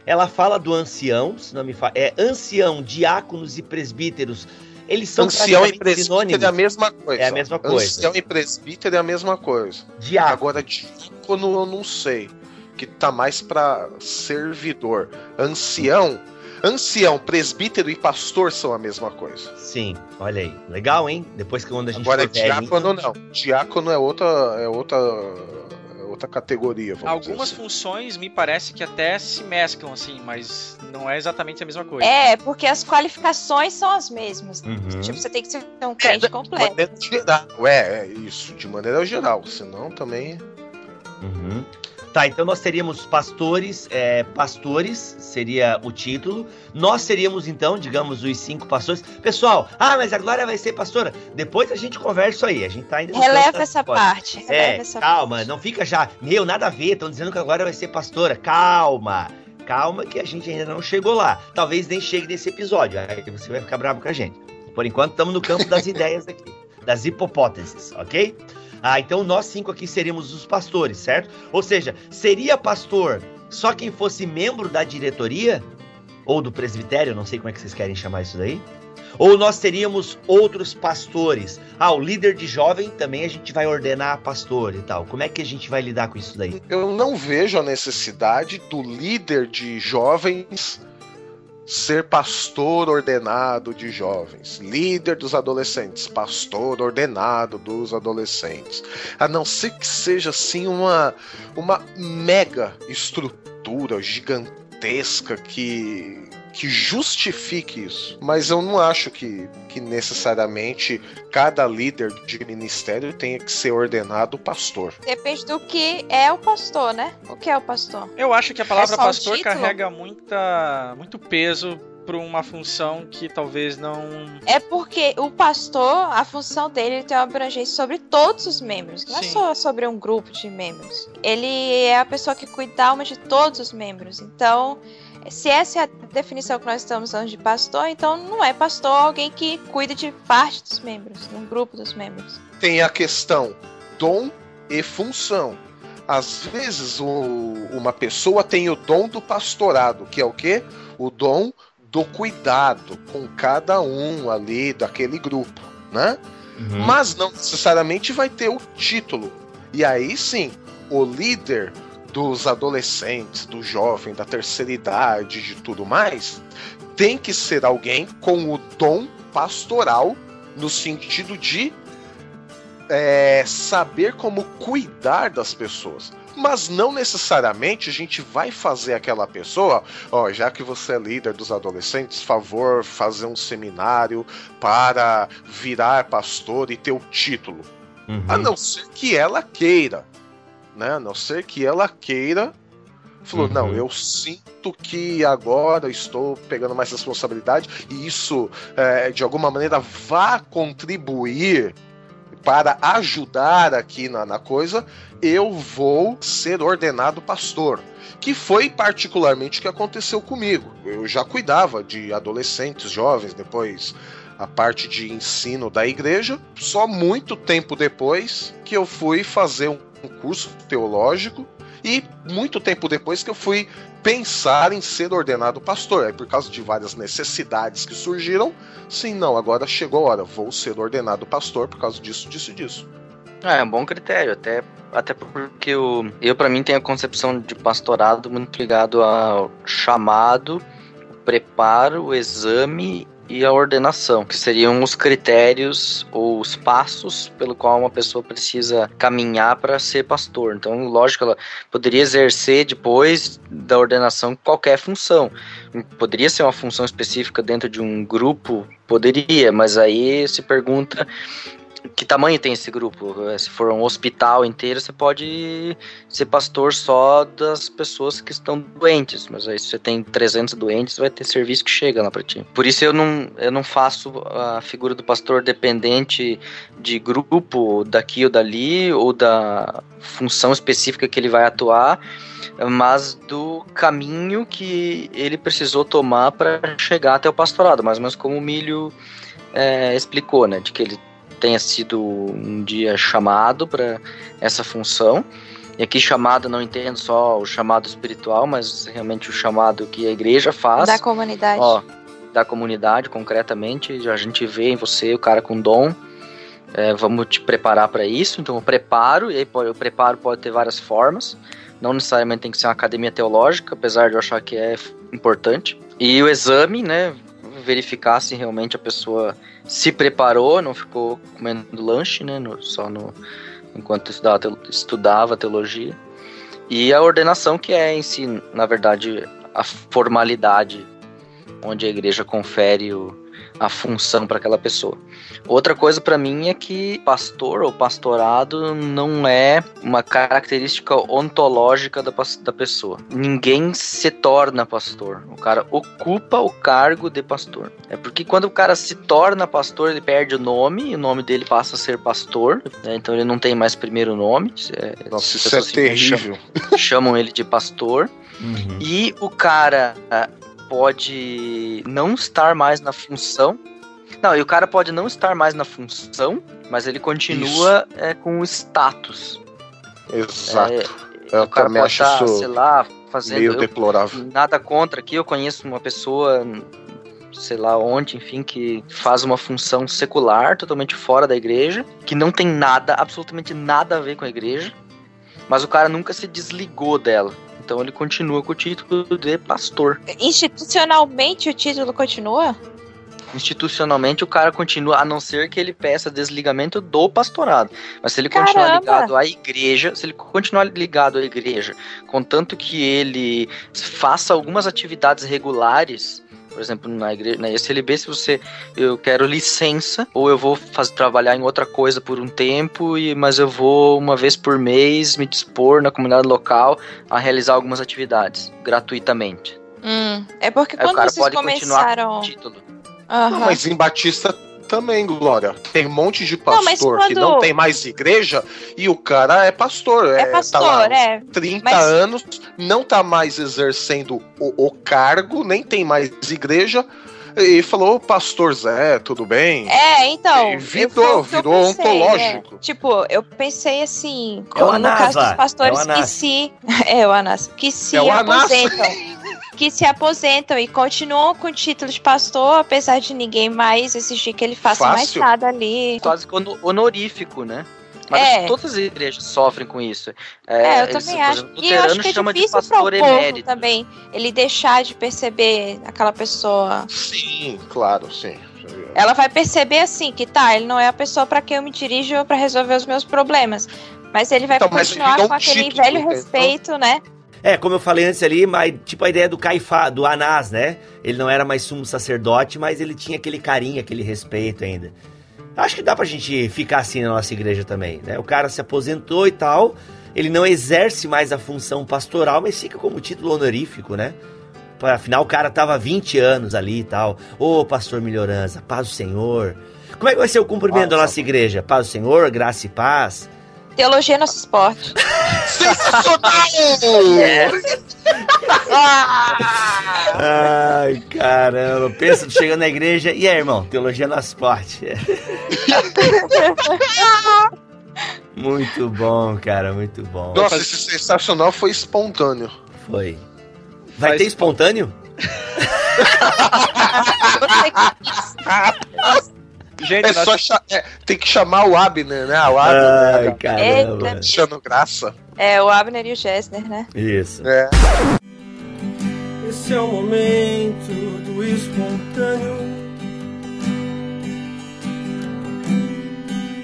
Ela fala do ancião, se não me fa... é ancião, diáconos e presbíteros. Eles são Ancião e presbítero é a mesma coisa. É a mesma coisa. Ancião e presbítero é a mesma coisa. Diácono. Agora, diácono eu não sei. Que tá mais pra servidor. Ancião. Ancião, presbítero e pastor são a mesma coisa. Sim, olha aí. Legal, hein? Depois que quando a gente Agora, for velho, diácono não. Diácono é outra. É outra. É outra categoria, vamos Algumas dizer assim. funções me parece que até se mesclam, assim, mas não é exatamente a mesma coisa. É, porque as qualificações são as mesmas. Uhum. Tipo, você tem que ser um crente De completo. maneira geral. É, é isso, de maneira geral. Senão também. Uhum. Tá, então nós teríamos pastores, é, pastores seria o título. Nós seríamos então, digamos, os cinco pastores. Pessoal, ah, mas a Glória vai ser pastora. Depois a gente conversa isso aí. A gente tá ainda Releva essa hipóteses. parte. É, releva essa calma, parte. não fica já. Meu, nada a ver, estão dizendo que agora vai ser pastora. Calma, calma que a gente ainda não chegou lá. Talvez nem chegue nesse episódio, aí você vai ficar bravo com a gente. Por enquanto, estamos no campo das <laughs> ideias aqui, das hipóteses, ok? Ah, então nós cinco aqui seríamos os pastores, certo? Ou seja, seria pastor só quem fosse membro da diretoria? Ou do presbitério, não sei como é que vocês querem chamar isso daí. Ou nós teríamos outros pastores. Ah, o líder de jovem também a gente vai ordenar pastor e tal. Como é que a gente vai lidar com isso daí? Eu não vejo a necessidade do líder de jovens ser pastor ordenado de jovens, líder dos adolescentes, pastor ordenado dos adolescentes. A não ser que seja assim uma uma mega estrutura gigantesca que que justifique isso. Mas eu não acho que, que necessariamente cada líder de ministério tenha que ser ordenado pastor. Depende do que é o pastor, né? O que é o pastor? Eu acho que a palavra É pastor carrega muita, muito peso para uma função que talvez não. É porque o pastor, a função dele ele tem uma abrangência sobre todos os membros, não é Sim. só sobre um grupo de membros. Ele é a pessoa que cuida da alma de todos os membros. Então, se essa é a definição que nós estamos dando de pastor, então não é pastor alguém que cuida de parte dos membros, de um grupo dos membros. tem a questão dom e função. Às vezes o- uma pessoa tem o dom do pastorado, que é o quê? O dom do cuidado com cada um ali daquele grupo, né? Uhum. Mas não necessariamente vai ter o título. E aí sim, o líder dos adolescentes, do jovem, da terceira idade, de tudo mais, tem que ser alguém com o dom pastoral no sentido de é, saber como cuidar das pessoas. Mas não necessariamente a gente vai fazer aquela pessoa, ó, já que você é líder dos adolescentes, favor fazer um seminário para virar pastor e ter o título. Uhum. A não ser que ela queira, né? A não ser que ela queira. Falou, Uhum. não, eu sinto que agora estou pegando mais responsabilidade e isso, é, de alguma maneira, vá contribuir para ajudar aqui na, na coisa, eu vou ser ordenado pastor. Que foi particularmente o que aconteceu comigo. Eu já cuidava de adolescentes, jovens, depois a parte de ensino da igreja. Só muito tempo depois que eu fui fazer um um curso teológico e muito tempo depois que eu fui pensar em ser ordenado pastor. Aí por causa de várias necessidades que surgiram, sim, não, agora chegou a hora, vou ser ordenado pastor por causa disso, disso e disso. Ah, é um bom critério, até, até porque eu, eu para mim, tenho a concepção de pastorado muito ligado ao chamado, preparo, exame e a ordenação, que seriam os critérios ou os passos pelo qual uma pessoa precisa caminhar para ser pastor. Então, lógico, ela poderia exercer depois da ordenação qualquer função. Poderia ser uma função específica dentro de um grupo, poderia, mas aí se pergunta que tamanho tem esse grupo? Eh, Se for um hospital inteiro, você pode ser pastor só das pessoas que estão doentes, mas aí se você tem 300 doentes, vai ter serviço que chega lá para ti. Por isso eu não, eu não faço a figura do pastor dependente de grupo daqui ou dali, ou da função específica que ele vai atuar, mas do caminho que ele precisou tomar para chegar até o pastorado, mais ou menos como o Milho é, explicou, né, de que ele tenha sido um dia chamado para essa função. E aqui chamado não entendo só o chamado espiritual, mas realmente o chamado que a igreja faz. Da comunidade. Ó, da comunidade, concretamente. A gente vê em você o cara com dom. É, vamos te preparar para isso. Então, o preparo, e aí o preparo pode ter várias formas. Não necessariamente tem que ser uma academia teológica, apesar de eu achar que é importante. E o exame, né? Verificar se realmente a pessoa se preparou, não ficou comendo lanche, né? no- só no, enquanto estudava, estudava teologia. E a ordenação, que é em si, na verdade, a formalidade onde a igreja confere o- a função para aquela pessoa. Outra coisa para mim é que pastor ou pastorado não é uma característica ontológica da, da pessoa. Ninguém se torna pastor. O cara ocupa o cargo de pastor. É porque quando o cara se torna pastor, ele perde o nome, e o nome dele passa a ser pastor. né? Então ele não tem mais primeiro nome. É, Nossa, isso é terrível. chamam- chamam ele de pastor. Uhum. E o cara ah, pode não estar mais na função. Não, e o cara pode não estar mais na função, mas ele continua é, com o status. Exato. É, eu o cara pode acho estar, isso sei lá, fazendo. meio eu- deplorável. nada contra aqui, eu conheço uma pessoa, sei lá onde, enfim, que faz uma função secular, totalmente fora da igreja, que não tem nada, absolutamente nada a ver com a igreja, mas o cara nunca se desligou dela. Então ele continua com o título de pastor. Institucionalmente o título continua? Institucionalmente o cara continua, a não ser que ele peça desligamento do pastorado. Mas se ele continuar Caramba! ligado à igreja, se ele continuar ligado à igreja, contanto que ele faça algumas atividades regulares, por exemplo, na igreja, na SLB, se você eu quero licença ou eu vou fazer trabalhar em outra coisa por um tempo, e mas eu vou uma vez por mês me dispor na comunidade local a realizar algumas atividades gratuitamente. Hum, é porque Aí quando cara vocês pode continuar começaram. com o título. Aham. Não, mas em Batista também, Glória. Tem um monte de Não, pastor que quando- não tem mais igreja e o cara é pastor. É tá pastor, lá, é. 30 Mas- anos, não tá mais exercendo o, o cargo, nem tem mais igreja. E falou, pastor Zé, tudo bem? É, então. E eu- virou, que eu virou pensei, ontológico. né? Tipo, eu pensei assim, É o no Anás caso dos pastores é o que Anás. se. <laughs> É o Anas. Que se É o Anás. aposentam. <laughs> que se aposentam e continuam com o título de pastor, apesar de ninguém mais exigir que ele faça mais Fácil. nada ali. quase que hono- honorífico, né? Mas É. todas as igrejas sofrem com isso. É, eu eles, também por acho. exemplo, E eu acho que é chama de difícil para o pastor povo emérito. também ele deixar de perceber aquela pessoa. Sim, claro, sim. Ela vai perceber assim que tá, ele não é a pessoa para quem eu me dirijo para resolver os meus problemas. Mas ele vai Então, continuar ele dá um com aquele título, velho entendeu? respeito, né? É, como eu falei antes ali, mas tipo a ideia do Caifá, do Anás, né? Ele não era mais sumo sacerdote, mas ele tinha aquele carinho, aquele respeito ainda. Acho que dá pra gente ficar assim na nossa igreja também, né? O cara se aposentou e tal, ele não exerce mais a função pastoral, mas fica como título honorífico, né? Afinal, o cara tava há 20 anos ali e tal. Ô, pastor Melhorança, paz do Senhor. Como é que vai ser o cumprimento da Nossa. nossa igreja? Paz do Senhor, graça e paz. Teologia é nosso esporte. Sensacional! Ai, caramba. Pensa, tu chegando na igreja. E aí, irmão? Teologia no esporte. Muito bom, cara, muito bom. Nossa, esse sensacional foi espontâneo. Foi. Vai Faz- ter espontâneo? <laughs> Gente, É nós- só cha- é, tem que chamar o Abner, né? O Abner, Ai, né? caramba. Eita. Achando graça. É, o Abner e o Gessner, né? Isso. É. Esse é o momento do espontâneo.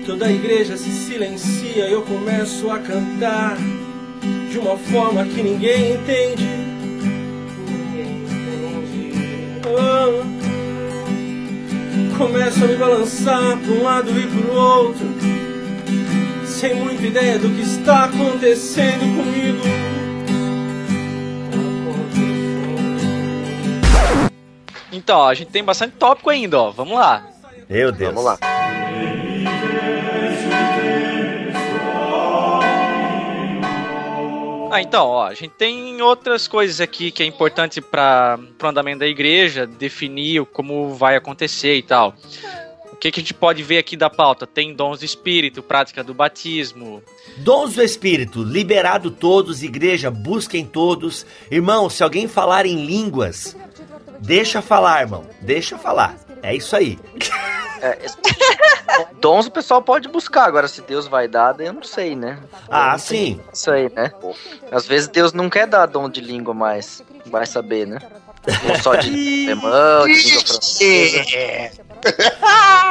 Toda a igreja se silencia e eu começo a cantar de uma forma que ninguém entende. Ninguém entende. Ah. Começo a me balançar para um lado e para o outro, sem muita ideia do que está acontecendo comigo. Então, ó, a gente tem bastante tópico ainda, ó. Vamos lá. Meu Deus. Vamos lá. Ah, então, ó, a gente tem outras coisas aqui que é importante para o andamento da igreja, definir o- como vai acontecer e tal. O que, que a gente pode ver aqui da pauta? Tem dons do espírito, prática do batismo. Dons do Espírito, liberado todos, igreja, busquem todos. Irmão, se alguém falar em línguas, deixa falar, irmão. Deixa falar. É isso aí. <laughs> É, Dons o pessoal pode buscar, agora se Deus vai dar, eu não sei, né? Ah, sim. Isso aí, né? Às vezes Deus não quer dar dom de língua mais, vai saber, né? Ou só de alemão, de língua francesa.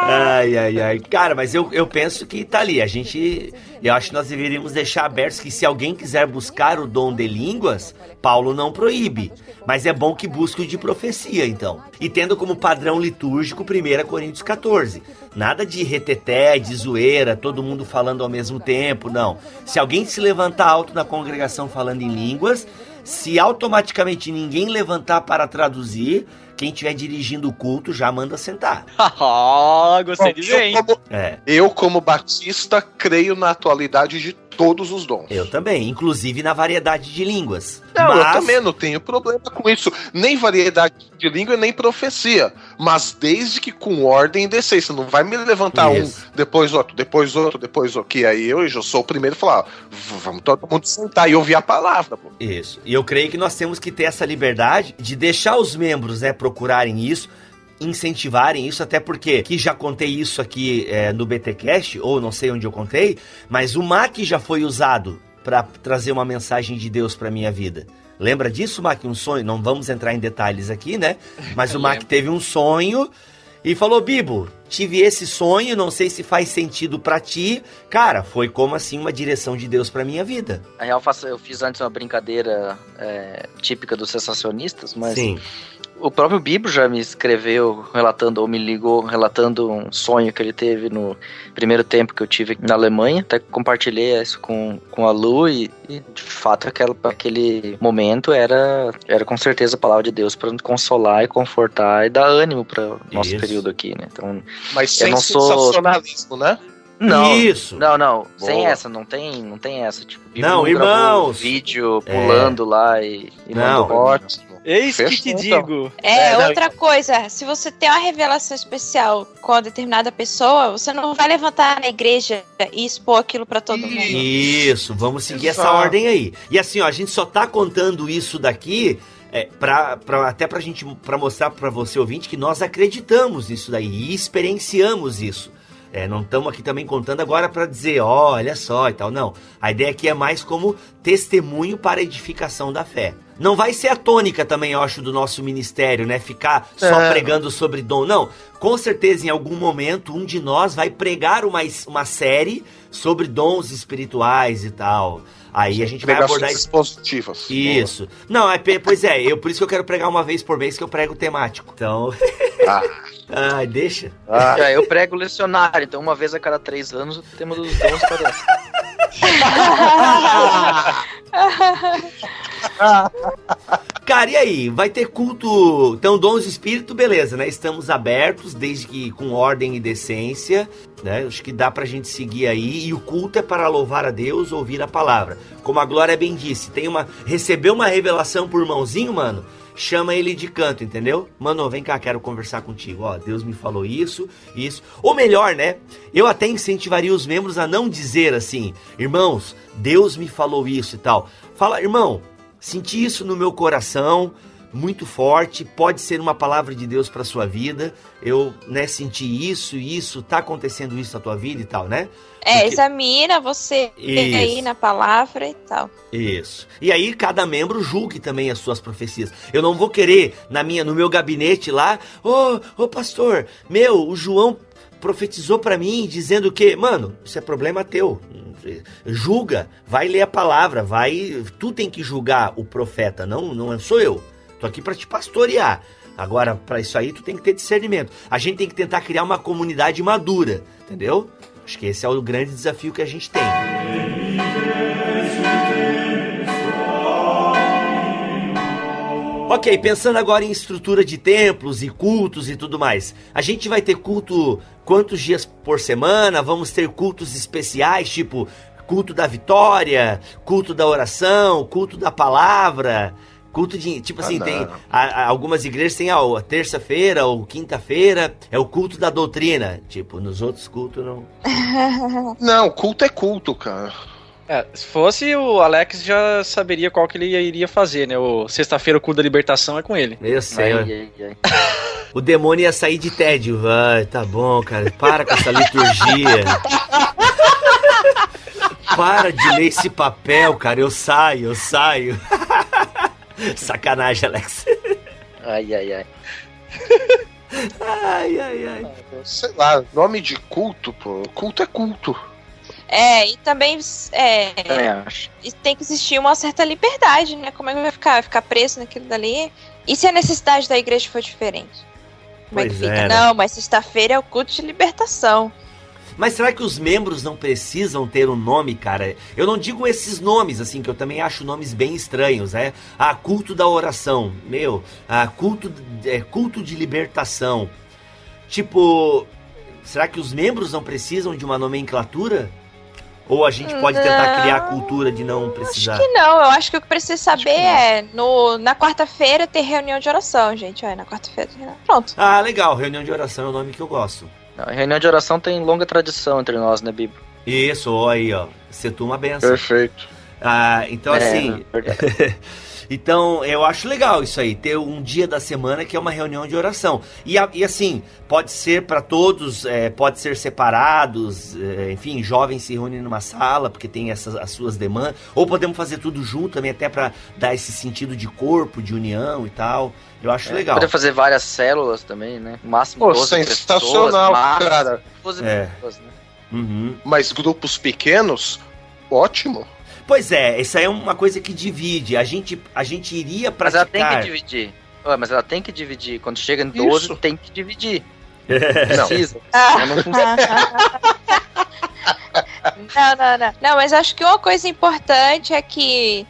Ai, ai, ai. Cara, mas eu, eu penso que tá ali. A gente. Eu acho que nós deveríamos deixar abertos que se alguém quiser buscar o dom de línguas, Paulo não proíbe. Mas é bom que busque o de profecia, então. E tendo como padrão litúrgico 1 Coríntios 14. Nada de reteté, de zoeira, todo mundo falando ao mesmo tempo, não. Se alguém se levantar alto na congregação falando em línguas, se automaticamente ninguém levantar para traduzir, quem estiver dirigindo o culto já manda sentar. <laughs> Ah, gostei de ver, eu, hein? como, É. eu, como batista, creio na atualidade de todos os dons. Eu também, inclusive na variedade de línguas. Não, eu Mas- também não tenho problema com isso. Nem variedade de língua, nem profecia. Mas desde que com ordem e decência. Não vai me levantar Isso. um, depois outro, depois outro, depois outro. Que aí eu já sou o primeiro a falar, ó, vamos todo mundo sentar e ouvir a palavra. Pô. Isso. E eu creio que nós temos que ter essa liberdade de deixar os membros, né, procurarem isso, incentivarem isso, até porque que já contei isso aqui é, no BTcast, ou não sei onde eu contei, mas o Mac já foi usado para trazer uma mensagem de Deus para minha vida. Lembra disso, Mac? Um sonho? Não vamos entrar em detalhes aqui, né? Mas o <laughs> Mac teve um sonho e falou: Bibo, tive esse sonho, não sei se faz sentido para ti. Cara, foi como assim uma direção de Deus para minha vida. Na real, eu fiz antes uma brincadeira é, típica dos sensacionistas, mas Sim. O próprio Bibo já me escreveu relatando, ou me ligou relatando um sonho que ele teve no primeiro tempo que eu tive na Alemanha. Até compartilhei isso com, com a Lu e, e, de fato aquela, aquele momento era, era com certeza a palavra de Deus para consolar e confortar e dar ânimo para nosso Isso. período aqui, né? Então, Mas Eu sem não sou- sensacionalismo, né? não, Isso. não, não, sem Boa. essa, não tem, não tem essa. Tipo, Bibo Não, gravou irmãos. vídeo É. pulando lá e, e Não. mandou Eis que Fechou, te então. digo. É, É, não, outra coisa, se você tem uma revelação especial com uma determinada pessoa, você não vai levantar na igreja e expor aquilo pra todo mundo. Isso, vamos seguir essa ordem aí. E assim, ó, a gente só tá contando isso daqui é, pra, pra, até pra gente pra mostrar pra você, ouvinte, que nós acreditamos nisso daí e experienciamos isso. É, não estamos aqui também contando agora pra dizer, ó, olha só e tal. Não. A ideia aqui é mais como testemunho para a edificação da fé. Não vai ser a tônica também, eu acho, do nosso ministério, né? Ficar só É. pregando sobre dom. Não. Com certeza, em algum momento, um de nós vai pregar uma, uma série sobre dons espirituais e tal. Aí a gente vai abordar isso. positivas. Isso. Não, é, pois é, eu, por isso que eu quero pregar uma vez por mês que eu prego temático. Então. <laughs> Ah. Ai, deixa. Ah, É, eu prego lecionário, então uma vez a cada três anos o tema dos dons aparece. Cara, e aí? Vai ter culto. Então, dons de espírito, beleza, né? Estamos abertos, desde que com ordem e decência, né? Acho que dá pra gente seguir aí. E o culto é para louvar a Deus, ouvir a palavra. Como a Glória bem disse, tem uma. Recebeu uma revelação por mãozinho, mano? Chama ele de canto, entendeu? Mano, vem cá, quero conversar contigo. Ó, Deus me falou isso, isso. Ou melhor, né? Eu até incentivaria os membros a não dizer assim, irmãos, Deus me falou isso e tal. Fala, irmão, senti isso no meu coração, muito forte, pode ser uma palavra de Deus para sua vida. Eu, né, senti isso, isso, tá acontecendo isso na tua vida e tal, né? É, Porque- examina você Isso. aí na palavra e tal. Isso. E aí cada membro julgue também as suas profecias. Eu não vou querer na minha no meu gabinete lá, ô, ô pastor, meu, o João profetizou pra mim dizendo que, mano, isso é problema teu. Julga, vai ler a palavra, vai, tu tem que julgar o profeta, não não sou eu. Tô aqui pra te pastorear. Agora, pra isso aí, tu tem que ter discernimento. A gente tem que tentar criar uma comunidade madura, entendeu? Acho que esse é o grande desafio que a gente tem. Ok, pensando agora em estrutura de templos e cultos e tudo mais. A gente vai ter culto quantos dias por semana? Vamos ter cultos especiais, tipo culto da vitória, culto da oração, culto da palavra, culto de. Tipo Ah, assim, não. tem. a- a- algumas igrejas têm a terça-feira ou quinta-feira, é o culto da doutrina. Tipo, nos outros cultos não. <laughs> Não, culto é culto, cara. É, se fosse o Alex já saberia qual que ele iria fazer, né? O sexta-feira o cu da libertação é com ele. Eu sei, ó. Ai, ai, ai. O demônio ia sair de tédio. Ai, tá bom, cara. Para com essa liturgia. Para de ler esse papel, cara. Eu saio, eu saio. <laughs> <laughs> Sacanagem, Alex. Ai, ai, ai. Ai, ai, ai. Sei lá, nome de culto, pô. Culto é culto. É, e também é, Também acho. e tem que existir uma certa liberdade, né? Como é que vai ficar? Vai ficar preso naquilo dali? E se a necessidade da igreja for diferente? Como é que Pois fica? é, né? Não, mas sexta-feira é o culto de libertação. Mas será que os membros não precisam ter um nome, cara? Eu não digo esses nomes, assim, que eu também acho nomes bem estranhos, né? Ah, culto da oração. Meu, ah, culto, é, culto de libertação. Tipo, será que os membros não precisam de uma nomenclatura? Ou a gente pode tentar Não. criar a cultura de não precisar? Acho que não, eu acho que o que precisa saber que é no, na quarta-feira ter reunião de oração, gente. Olha, na quarta-feira. Pronto. Ah, legal, reunião de oração é o nome que eu gosto. Não, reunião de oração tem longa tradição entre nós, né, Bíblia? Isso, ó, aí, ó. Setu uma benção. Perfeito. Ah, então É, assim, verdade. <laughs> Então, eu acho legal isso aí, ter um dia da semana que é uma reunião de oração. E, e assim, pode ser para todos, é, pode ser separados, é, enfim, jovens se reúnem numa sala porque tem essas as suas demandas, ou podemos fazer tudo junto também, até para dar esse sentido de corpo, de união e tal. Eu acho legal. Poder fazer várias células também, né? Máximo Pô, 12 sensacional, pessoas, cara. 12 É. pessoas, né? Uhum. Mas grupos pequenos, ótimo. Pois é, isso aí é uma coisa que divide. A gente, a gente iria Mas ela praticar. tem que dividir. Ué, mas ela tem que dividir. Quando chega em 12, Isso. tem que dividir. <laughs> Não. Precisa. <laughs> Não, não, não. Não, mas acho que uma coisa importante é que,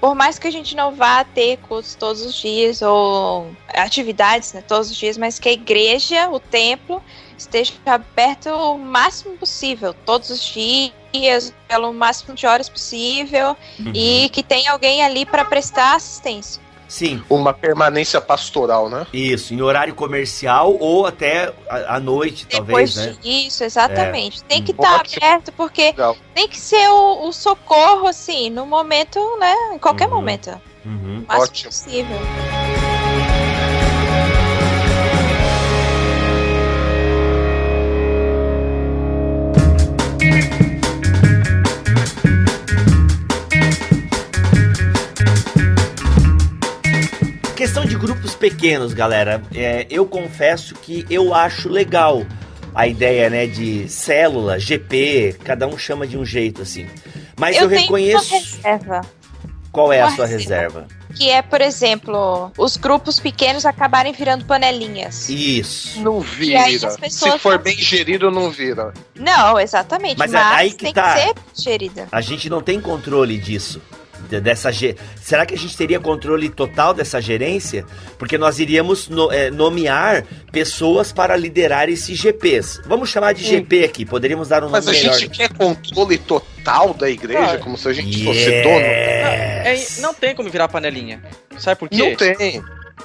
por mais que a gente não vá ter cultos todos os dias, ou atividades né, todos os dias, mas que a igreja, o templo, esteja aberto o máximo possível, todos os dias, pelo máximo de horas possível, Uhum. e que tenha alguém ali para prestar assistência. Sim, Uma permanência pastoral, né? isso, em horário comercial ou até à noite, Depois talvez, né? disso, exatamente. Tem que estar Ótimo. aberto, porque Legal. tem que ser o, o socorro, assim, no momento, né? Em qualquer Uhum. momento. Uhum. O máximo Ótimo. possível. Pequenos, galera. É, eu confesso que eu acho legal a ideia, né, de célula, GP, cada um chama de um jeito assim. Mas eu, tenho reconheço uma reserva, qual é a uma sua reserva. reserva. que é, por exemplo, os grupos pequenos acabarem virando panelinhas. Isso. Não E vira. Se for bem gerido, não vira. Não, exatamente. Mas Mas, é aí que tem tá. que ser gerida. A gente não tem controle disso. De- dessa Será que a gente teria controle total dessa gerência? Porque nós iríamos no- é, nomear pessoas para liderar esses GPs. Vamos chamar de GP aqui, poderíamos dar um nome Mas a melhor. gente quer controle total da igreja, Ah, como se a gente fosse dono. É, Yes. não tem como virar panelinha. Sabe por quê? Não tem.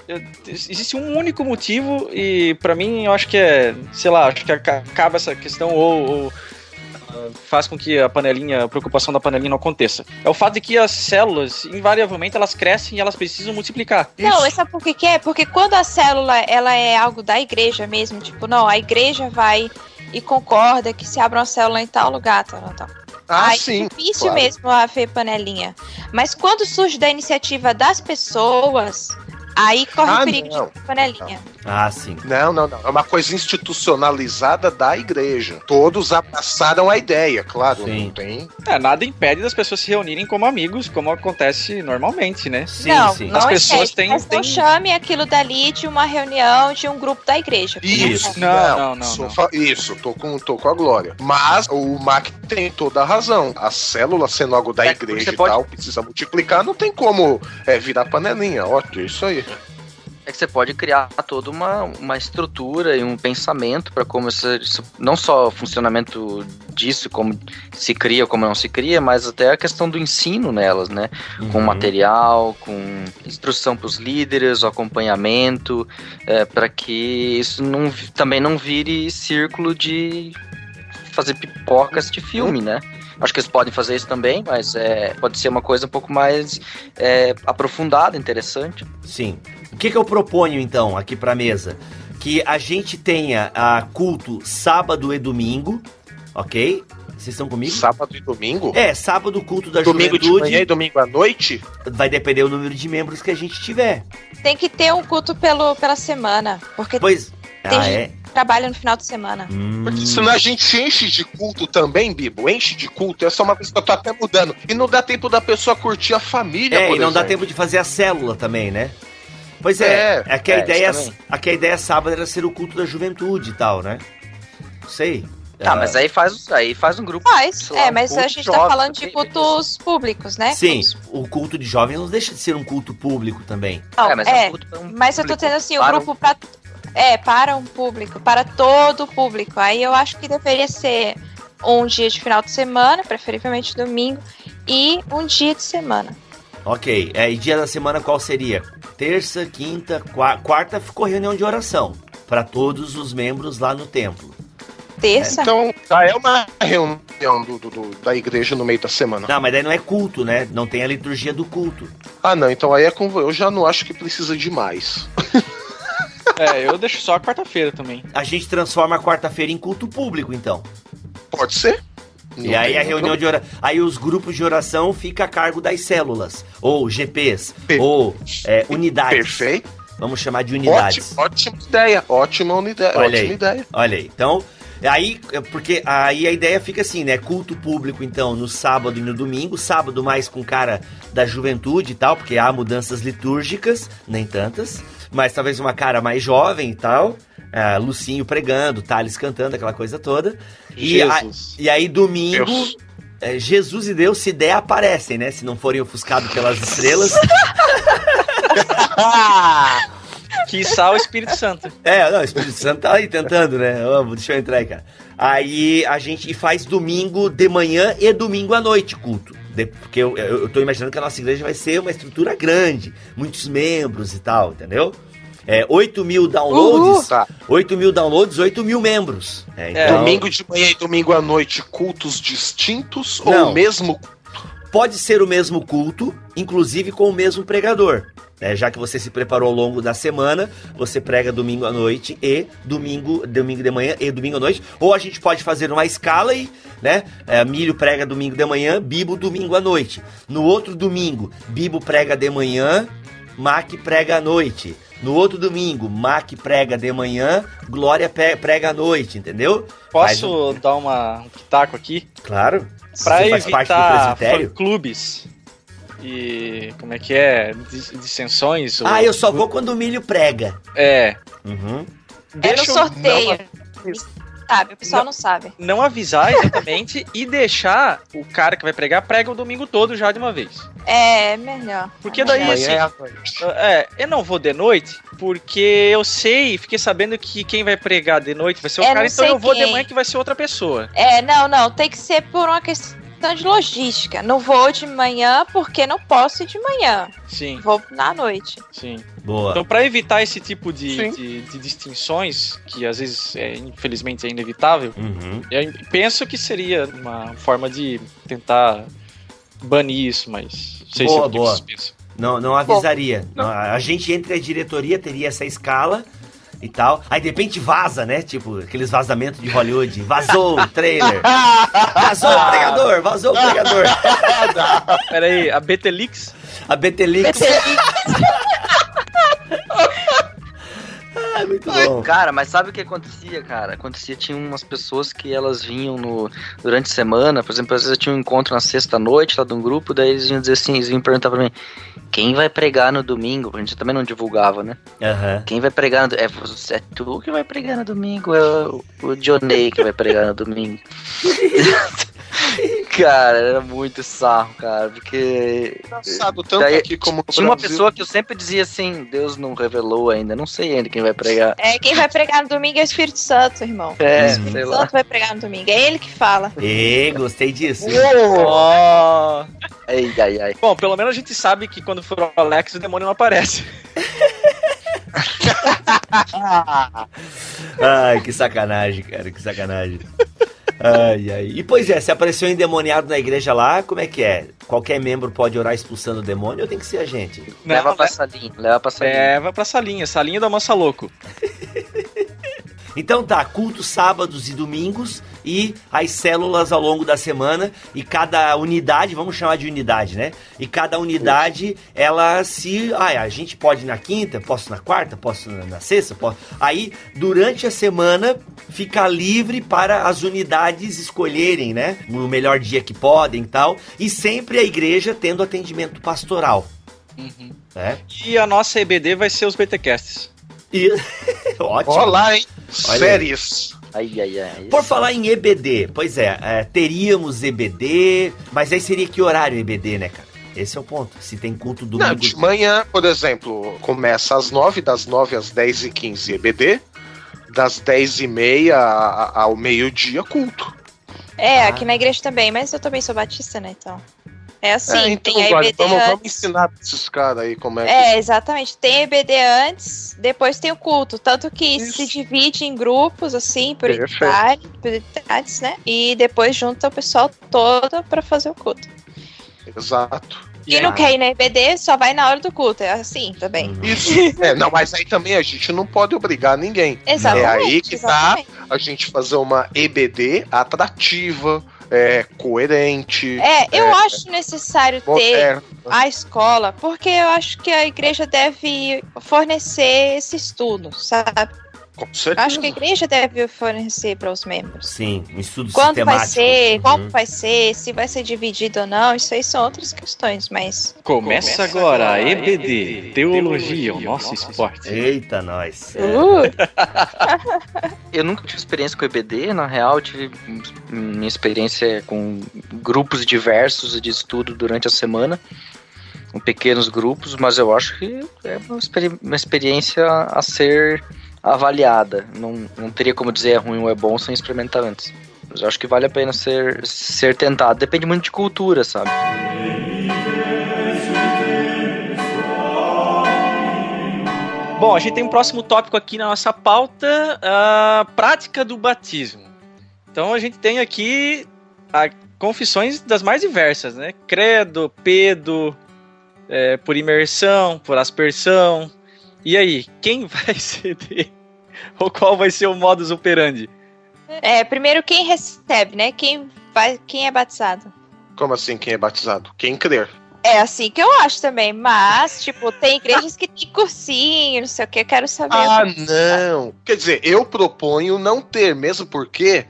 Eu- existe um único motivo e pra mim eu acho que é, sei lá, acho que aca- acaba essa questão ou, ou, faz com que a panelinha, a preocupação da panelinha não aconteça. É o fato de que as células, invariavelmente, elas crescem e elas precisam multiplicar. Não, Isso. sabe por que que é? Porque quando a célula ela é algo da igreja mesmo, tipo, não, a igreja vai e concorda que se abra uma célula em tal lugar, tal, tal, tal. Ah, Aí sim. é difícil claro. mesmo haver panelinha. Mas quando surge da iniciativa das pessoas, aí corre Ah, o perigo não. de panelinha. Ah, sim. Não, não, não. É uma coisa institucionalizada da igreja. Todos abraçaram a ideia, claro. Sim. Não tem. É, nada impede das pessoas se reunirem como amigos, como acontece normalmente, né? Sim, não, sim. não As pessoas têm- Mas não chame aquilo dali de uma reunião de um grupo da igreja. Isso. Não, não, não, sou não. fa- Isso, tô com, tô com a glória. Mas o Mac tem toda a razão. A célula sendo algo da É, igreja e pode- tal, precisa multiplicar, não tem como é, virar panelinha. Ótimo, é isso aí. É que você pode criar toda uma, uma estrutura e um pensamento para como isso- não só o funcionamento disso, como se cria, como não se cria, mas até a questão do ensino nelas, né? Com Uhum. material, com instrução para os líderes, o acompanhamento, para que isso não, também não vire círculo de fazer pipocas de filme, né? Acho que eles podem fazer isso também, mas é, pode ser uma coisa um pouco mais é, aprofundada, interessante. Sim. O que, que eu proponho então aqui pra mesa? Que a gente tenha a culto sábado e domingo, ok? Vocês estão comigo? Sábado e domingo? É, sábado culto da domingo de juventude. manhã e domingo à noite? Vai depender do número de membros que a gente tiver. Tem que ter um culto pelo, pela semana, porque Pois. Tem Ah, gente- é? trabalha no final de semana. Hum. Porque senão a gente enche de culto também, Bibo. Enche de culto. Essa é uma coisa que eu tô até mudando. E não dá tempo da pessoa curtir a família, É, por e não dá exemplo. tempo de fazer a célula também, né? Pois é, É, é, que a é, ideia, a que a ideia sábado era ser o culto da juventude e tal, né? Não sei. Tá, Ah, mas aí faz, aí faz um grupo. Faz, sei lá, é, um mas a culto gente tá jovem falando de cultos públicos, né? Sim, o culto de jovens não deixa de ser um culto público também. Não, É, mas é, é um um mas eu tô tendo assim, o para um- grupo pra. É, para um público, para todo o público. Aí eu acho que deveria ser um dia de final de semana, preferivelmente domingo, e um dia de semana. Ok, é, e dia da semana qual seria? Terça, quinta, qua- quarta ficou reunião de oração para todos os membros lá no templo. Terça. Então, já é uma reunião do- do- do- da igreja no meio da semana. Não, mas daí não é culto, né? Não tem a liturgia do culto. Ah, não. Então aí é com. Eu já não acho que precisa de mais. <laughs> É, eu deixo só a quarta-feira também. A gente transforma a quarta-feira em culto público, então. Pode ser? E aí a reunião de oração. Aí os grupos de oração fica a cargo das células, ou GPs, ou é, unidades. Perfeito. Vamos chamar de unidades. Ótima ideia. Ótima unidade. Olha ótima aí. ideia. Olha aí, então, aí, é porque aí a ideia fica assim, né? Culto público, então, no sábado e no domingo. Sábado mais com cara da juventude e tal, porque há mudanças litúrgicas, nem tantas. Mas talvez uma cara mais jovem e tal. Ah, Lucinho pregando, Thales cantando, aquela coisa toda. E, a- e aí, domingo, Deus. é, Jesus e Deus, se der, aparecem, né? Se não forem ofuscados pelas estrelas. <laughs> Quiçá o Espírito Santo. É, não, o Espírito Santo tá aí tentando, né? Ó, deixa eu entrar aí, cara. Aí a gente faz domingo de manhã e domingo à noite culto. De- porque eu, eu, eu tô imaginando que a nossa igreja vai ser uma estrutura grande, muitos membros e tal, entendeu? É, 8 mil downloads, Tá. 8 mil downloads, 8 mil membros. É, É, então, Domingo de manhã e domingo à noite, cultos distintos Não. ou mesmo Pode ser o mesmo culto, inclusive com o mesmo pregador. né? já que você se preparou ao longo da semana, você prega domingo à noite e domingo, domingo de manhã e domingo à noite. Ou a gente pode fazer uma escala e, né? é, Milho prega domingo de manhã, Bibo domingo à noite. No outro domingo, Bibo prega de manhã, Mac prega à noite. No outro domingo, Mac prega de manhã, Glória prega à noite, entendeu? Posso dar uma, um pitaco aqui? Claro. Pra Você faz parte do evitar clubes e como é que é? Dis- Dissensões? ou- Ah, eu só vou quando o milho prega. É. Uhum. É no Deixa eu- sorteio. Sabe, o pessoal Não. não sabe. Não avisar exatamente e deixar o cara que vai pregar prega o domingo todo já de uma vez. É, melhor. Porque É daí, melhor. assim, é eu não vou de noite, porque eu sei, fiquei sabendo que quem vai pregar de noite vai ser o É, cara, então eu vou de quem. manhã que vai ser outra pessoa. É, não, não, tem que ser por uma questão de logística. Não vou de manhã porque não posso ir de manhã. Sim, Vou na noite. sim. Boa. Então, pra evitar esse tipo de, de, de distinções, que às vezes, é, infelizmente, é inevitável, Uhum. eu penso que seria uma forma de tentar banir isso, mas não sei Boa, se o que boa. vocês pensam. Não, não avisaria. Não, A gente entre a diretoria teria essa escala e tal. Aí de repente vaza, né? Tipo, aqueles vazamentos de Hollywood. Vazou o trailer. Vazou o pregador, vazou o pregador. Pera aí, a Betelix? A Betelix. <laughs> ah, muito bom. Cara, mas sabe o que acontecia, cara? Acontecia, tinha umas pessoas que elas vinham no, durante a semana, por exemplo, às vezes eu tinha um encontro na sexta-noite lá de um grupo, daí eles vinham dizer assim, eles vinham perguntar pra mim, quem vai pregar no domingo? A gente também não divulgava, né? Aham. Quem vai pregar no... É, é tu que vai pregar no domingo, é o, o Johnny que vai pregar no domingo. <laughs> cara, era muito sarro, cara, porque... Engraçado, tanto Daí, aqui como Tinha uma Brasil. pessoa que eu sempre dizia assim, Deus não revelou ainda, não sei ainda quem vai pregar. É, quem vai pregar no domingo é o Espírito Santo, irmão. É, o sei Espírito lá. Santo vai pregar no domingo. É ele que fala. Ê, gostei disso. Oh. Ai, ai, ai. Bom, pelo menos a gente sabe que quando for o Alex, o demônio não aparece. <laughs> Ai, que sacanagem, cara, que sacanagem. Ai, ai. E pois é, se apareceu um endemoniado na igreja lá, como é que é? Qualquer membro pode orar expulsando o demônio ou tem que ser a gente? Leva Não, pra salinha, leva pra salinha. Leva pra salinha, salinha da Mansa Louco. <laughs> Então tá, culto sábados e domingos e as células ao longo da semana e cada unidade, vamos chamar de unidade, né? E cada unidade, ela se... Ah, a gente pode na quinta, posso na quarta, posso na, sexta, posso... Aí, durante a semana, fica livre para as unidades escolherem, né? O melhor dia que podem e tal. E sempre a igreja tendo atendimento pastoral, né? E a nossa EBD vai ser os BTcasts. E... <laughs> Ótimo. Olá, hein? Olha Séries. Ai, ai, ai. Por falar em EBD, pois é, é, teríamos EBD, mas aí seria que horário EBD, né, cara? Esse é o ponto. Se tem culto domingo. Não, de manhã, por exemplo, começa às 9, das 9 às 10 e 15 EBD, das 10 e meia ao meio-dia culto. É, Ah. aqui na igreja também, mas eu também sou batista, né? Então. É assim, é, então, tem a EBD vamos, vamos antes. ensinar pra esses caras aí como é, É, exatamente. Tem EBD antes, depois tem o culto. Tanto que Isso. se divide em grupos, assim, por idade, por idades, né? E depois junta o pessoal todo pra fazer o culto. Exato. Quem não quer ir na EBD, só vai na hora do culto. É assim também. Uhum. Isso. <laughs> é, não, mas aí também a gente não pode obrigar ninguém. Exatamente. É aí que tá exatamente. a gente fazer uma EBD atrativa, é, coerente, É, eu É, acho necessário ter a escola, porque eu acho que a igreja deve fornecer esse estudo, sabe? Com Eu certeza. acho que a igreja deve fornecer para os membros. Sim, um estudo Quando vai ser, Uhum. como vai ser, se vai ser dividido ou não, isso aí são outras questões, mas Começa agora a EBD, Teologia, o nosso esporte. Eita, nós. É. uh, <laughs> Eu nunca tive experiência com EBD, na real, eu tive minha experiência com grupos diversos de estudo durante a semana, em pequenos grupos, mas eu acho que é uma, experi- uma experiência a ser avaliada. Não, não teria como dizer é ruim ou é bom sem experimentar antes. Mas eu acho que vale a pena ser, ser tentado. Depende muito de cultura, sabe? Bom, a gente tem um próximo tópico aqui na nossa pauta, a prática do batismo. Então a gente tem aqui a confissões das mais diversas, né? Credo, pedo, é, por imersão, por aspersão. E aí, quem <laughs> vai ceder? <laughs> Ou qual vai ser o modus operandi? é, primeiro quem recebe, né? Quem vai, quem é batizado. Como assim, quem é batizado? Quem crer. É assim que eu acho também, mas, tipo, tem igrejas que tem cursinho, não sei o que, eu quero saber. Ah, não. Quer dizer, eu proponho não ter, mesmo porque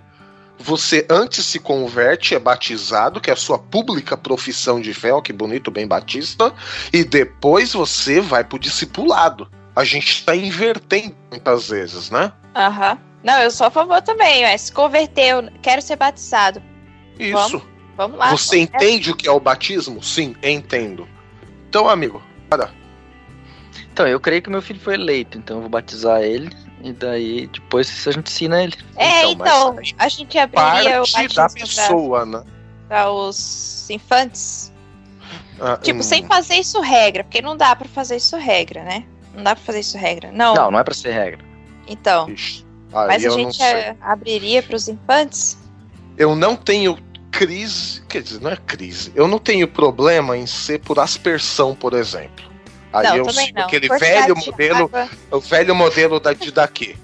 você antes se converte, é batizado, que é a sua pública profissão de fé, ó, que bonito, bem batista, e depois você vai pro discipulado. A gente tá invertendo muitas vezes, né? Aham. Não, eu sou a favor também. Ué. Se converteu, quero ser batizado. Isso. Vamos lá. Você entende o que é o batismo? Sim, entendo. Então, amigo, para. Então, eu creio que meu filho foi eleito, então eu vou batizar ele. E daí, depois a gente ensina ele. É, Então, então, a gente abriria o da batismo pra, pessoa, né? pra os infantes. Ah, Tipo, hum, sem fazer isso regra, porque não dá pra fazer isso regra, né? Não dá pra fazer isso regra. Não. Não, não é pra ser regra. Então. ixi, aí Mas a gente é, abriria pros infantes? Eu não tenho crise. Quer dizer, não é crise. Eu não tenho problema em ser por aspersão, por exemplo. Aí não, eu também sigo não. aquele Quantidade velho de modelo, água, o velho modelo da, de daqui.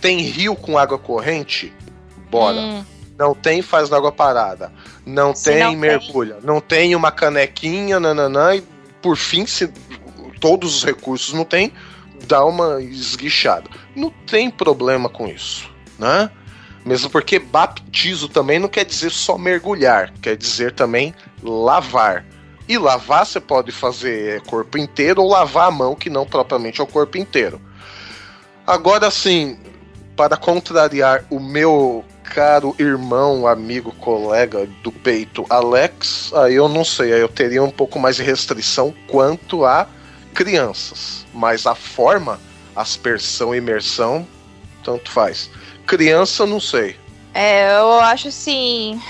Tem rio com água corrente? Bora. hum, Não tem, faz na água parada. Não Se tem, não tem. mergulha. Não tem uma canequinha, nananã, e por fim, se todos os recursos não tem, dá uma esguichada. Não tem problema com isso, né? Mesmo porque baptizo também não quer dizer só mergulhar, quer dizer também lavar. E lavar você pode fazer corpo inteiro ou lavar a mão, que não propriamente é o corpo inteiro. Agora sim, para contrariar o meu caro irmão, amigo, colega do peito, Alex, aí eu não sei, aí eu teria um pouco mais de restrição quanto a crianças. Mas a forma, aspersão, imersão, tanto faz. Criança, não sei. É, eu acho assim.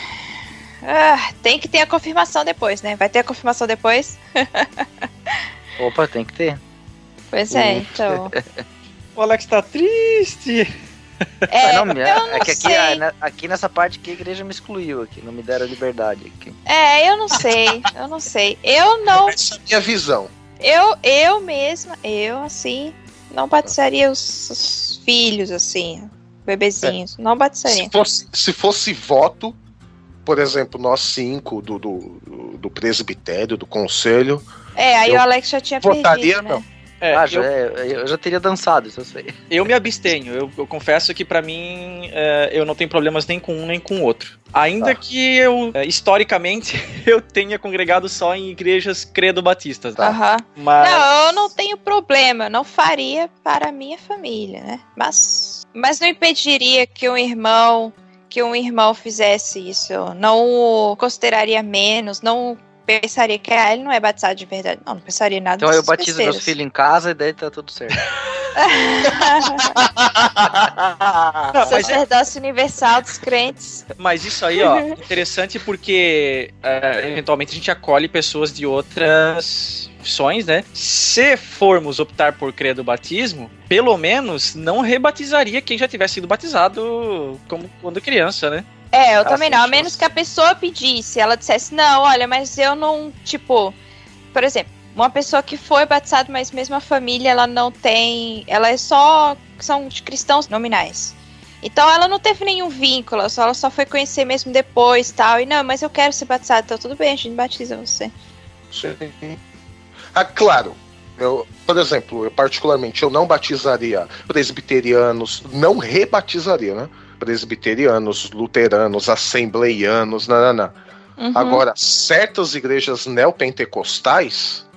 ah, tem que ter a confirmação depois, né? Vai ter a confirmação depois? <laughs> Opa, tem que ter. Pois é, Hum. então. <laughs> O Alex tá triste. É, não, me- eu não é que aqui, sei. né, aqui nessa parte aqui a igreja me excluiu aqui, não me deram liberdade aqui. É, eu não sei, eu não sei. Eu não, Essa é a minha visão. Eu, eu mesma, eu assim, não batizaria os, os filhos, assim, bebezinhos. Não batizaria. Se fosse, se fosse voto, por exemplo, nós cinco do, do, do presbitério, do conselho, É, aí o Alex já tinha votaria perdido, né? não. É, ah, eu, já, é, eu já teria dançado, isso eu sei. eu me abstenho. Eu, eu confesso que pra mim é, eu não tenho problemas nem com um nem com o outro. Ainda Tá. que eu, é, historicamente, <laughs> eu tenha congregado só em igrejas credo batistas. Tá? Aham. Mas Não, eu não tenho problema, não faria para a minha família, né? Mas, mas não impediria que um irmão, que um irmão fizesse isso. Não o consideraria menos, não pensaria que ah, ele não é batizado de verdade. Não, não pensaria nada Então eu batizo meus filhos em casa e daí tá tudo certo. <laughs> Não, mas, é- Sacerdócio universal dos crentes. mas isso aí, ó, interessante porque é, eventualmente a gente acolhe pessoas de outras opções, né? Se formos optar por credo batismo, pelo menos não rebatizaria quem já tivesse sido batizado como quando criança, né? É, eu Ah, também sim, não. A menos que a pessoa pedisse, ela dissesse, não, olha, mas eu não, tipo, por exemplo, uma pessoa que foi batizada, mas mesmo a família, ela não tem, ela é só, são cristãos nominais. Então ela não teve nenhum vínculo, só, ela só foi conhecer mesmo depois tal. E não, mas eu quero ser batizada, então tudo bem, a gente batiza você. Ah, claro. Eu, por exemplo, eu particularmente eu não batizaria presbiterianos, não rebatizaria, né? Presbiterianos, luteranos, assembleianos, nananã. Uhum. Agora, certas igrejas neopentecostais,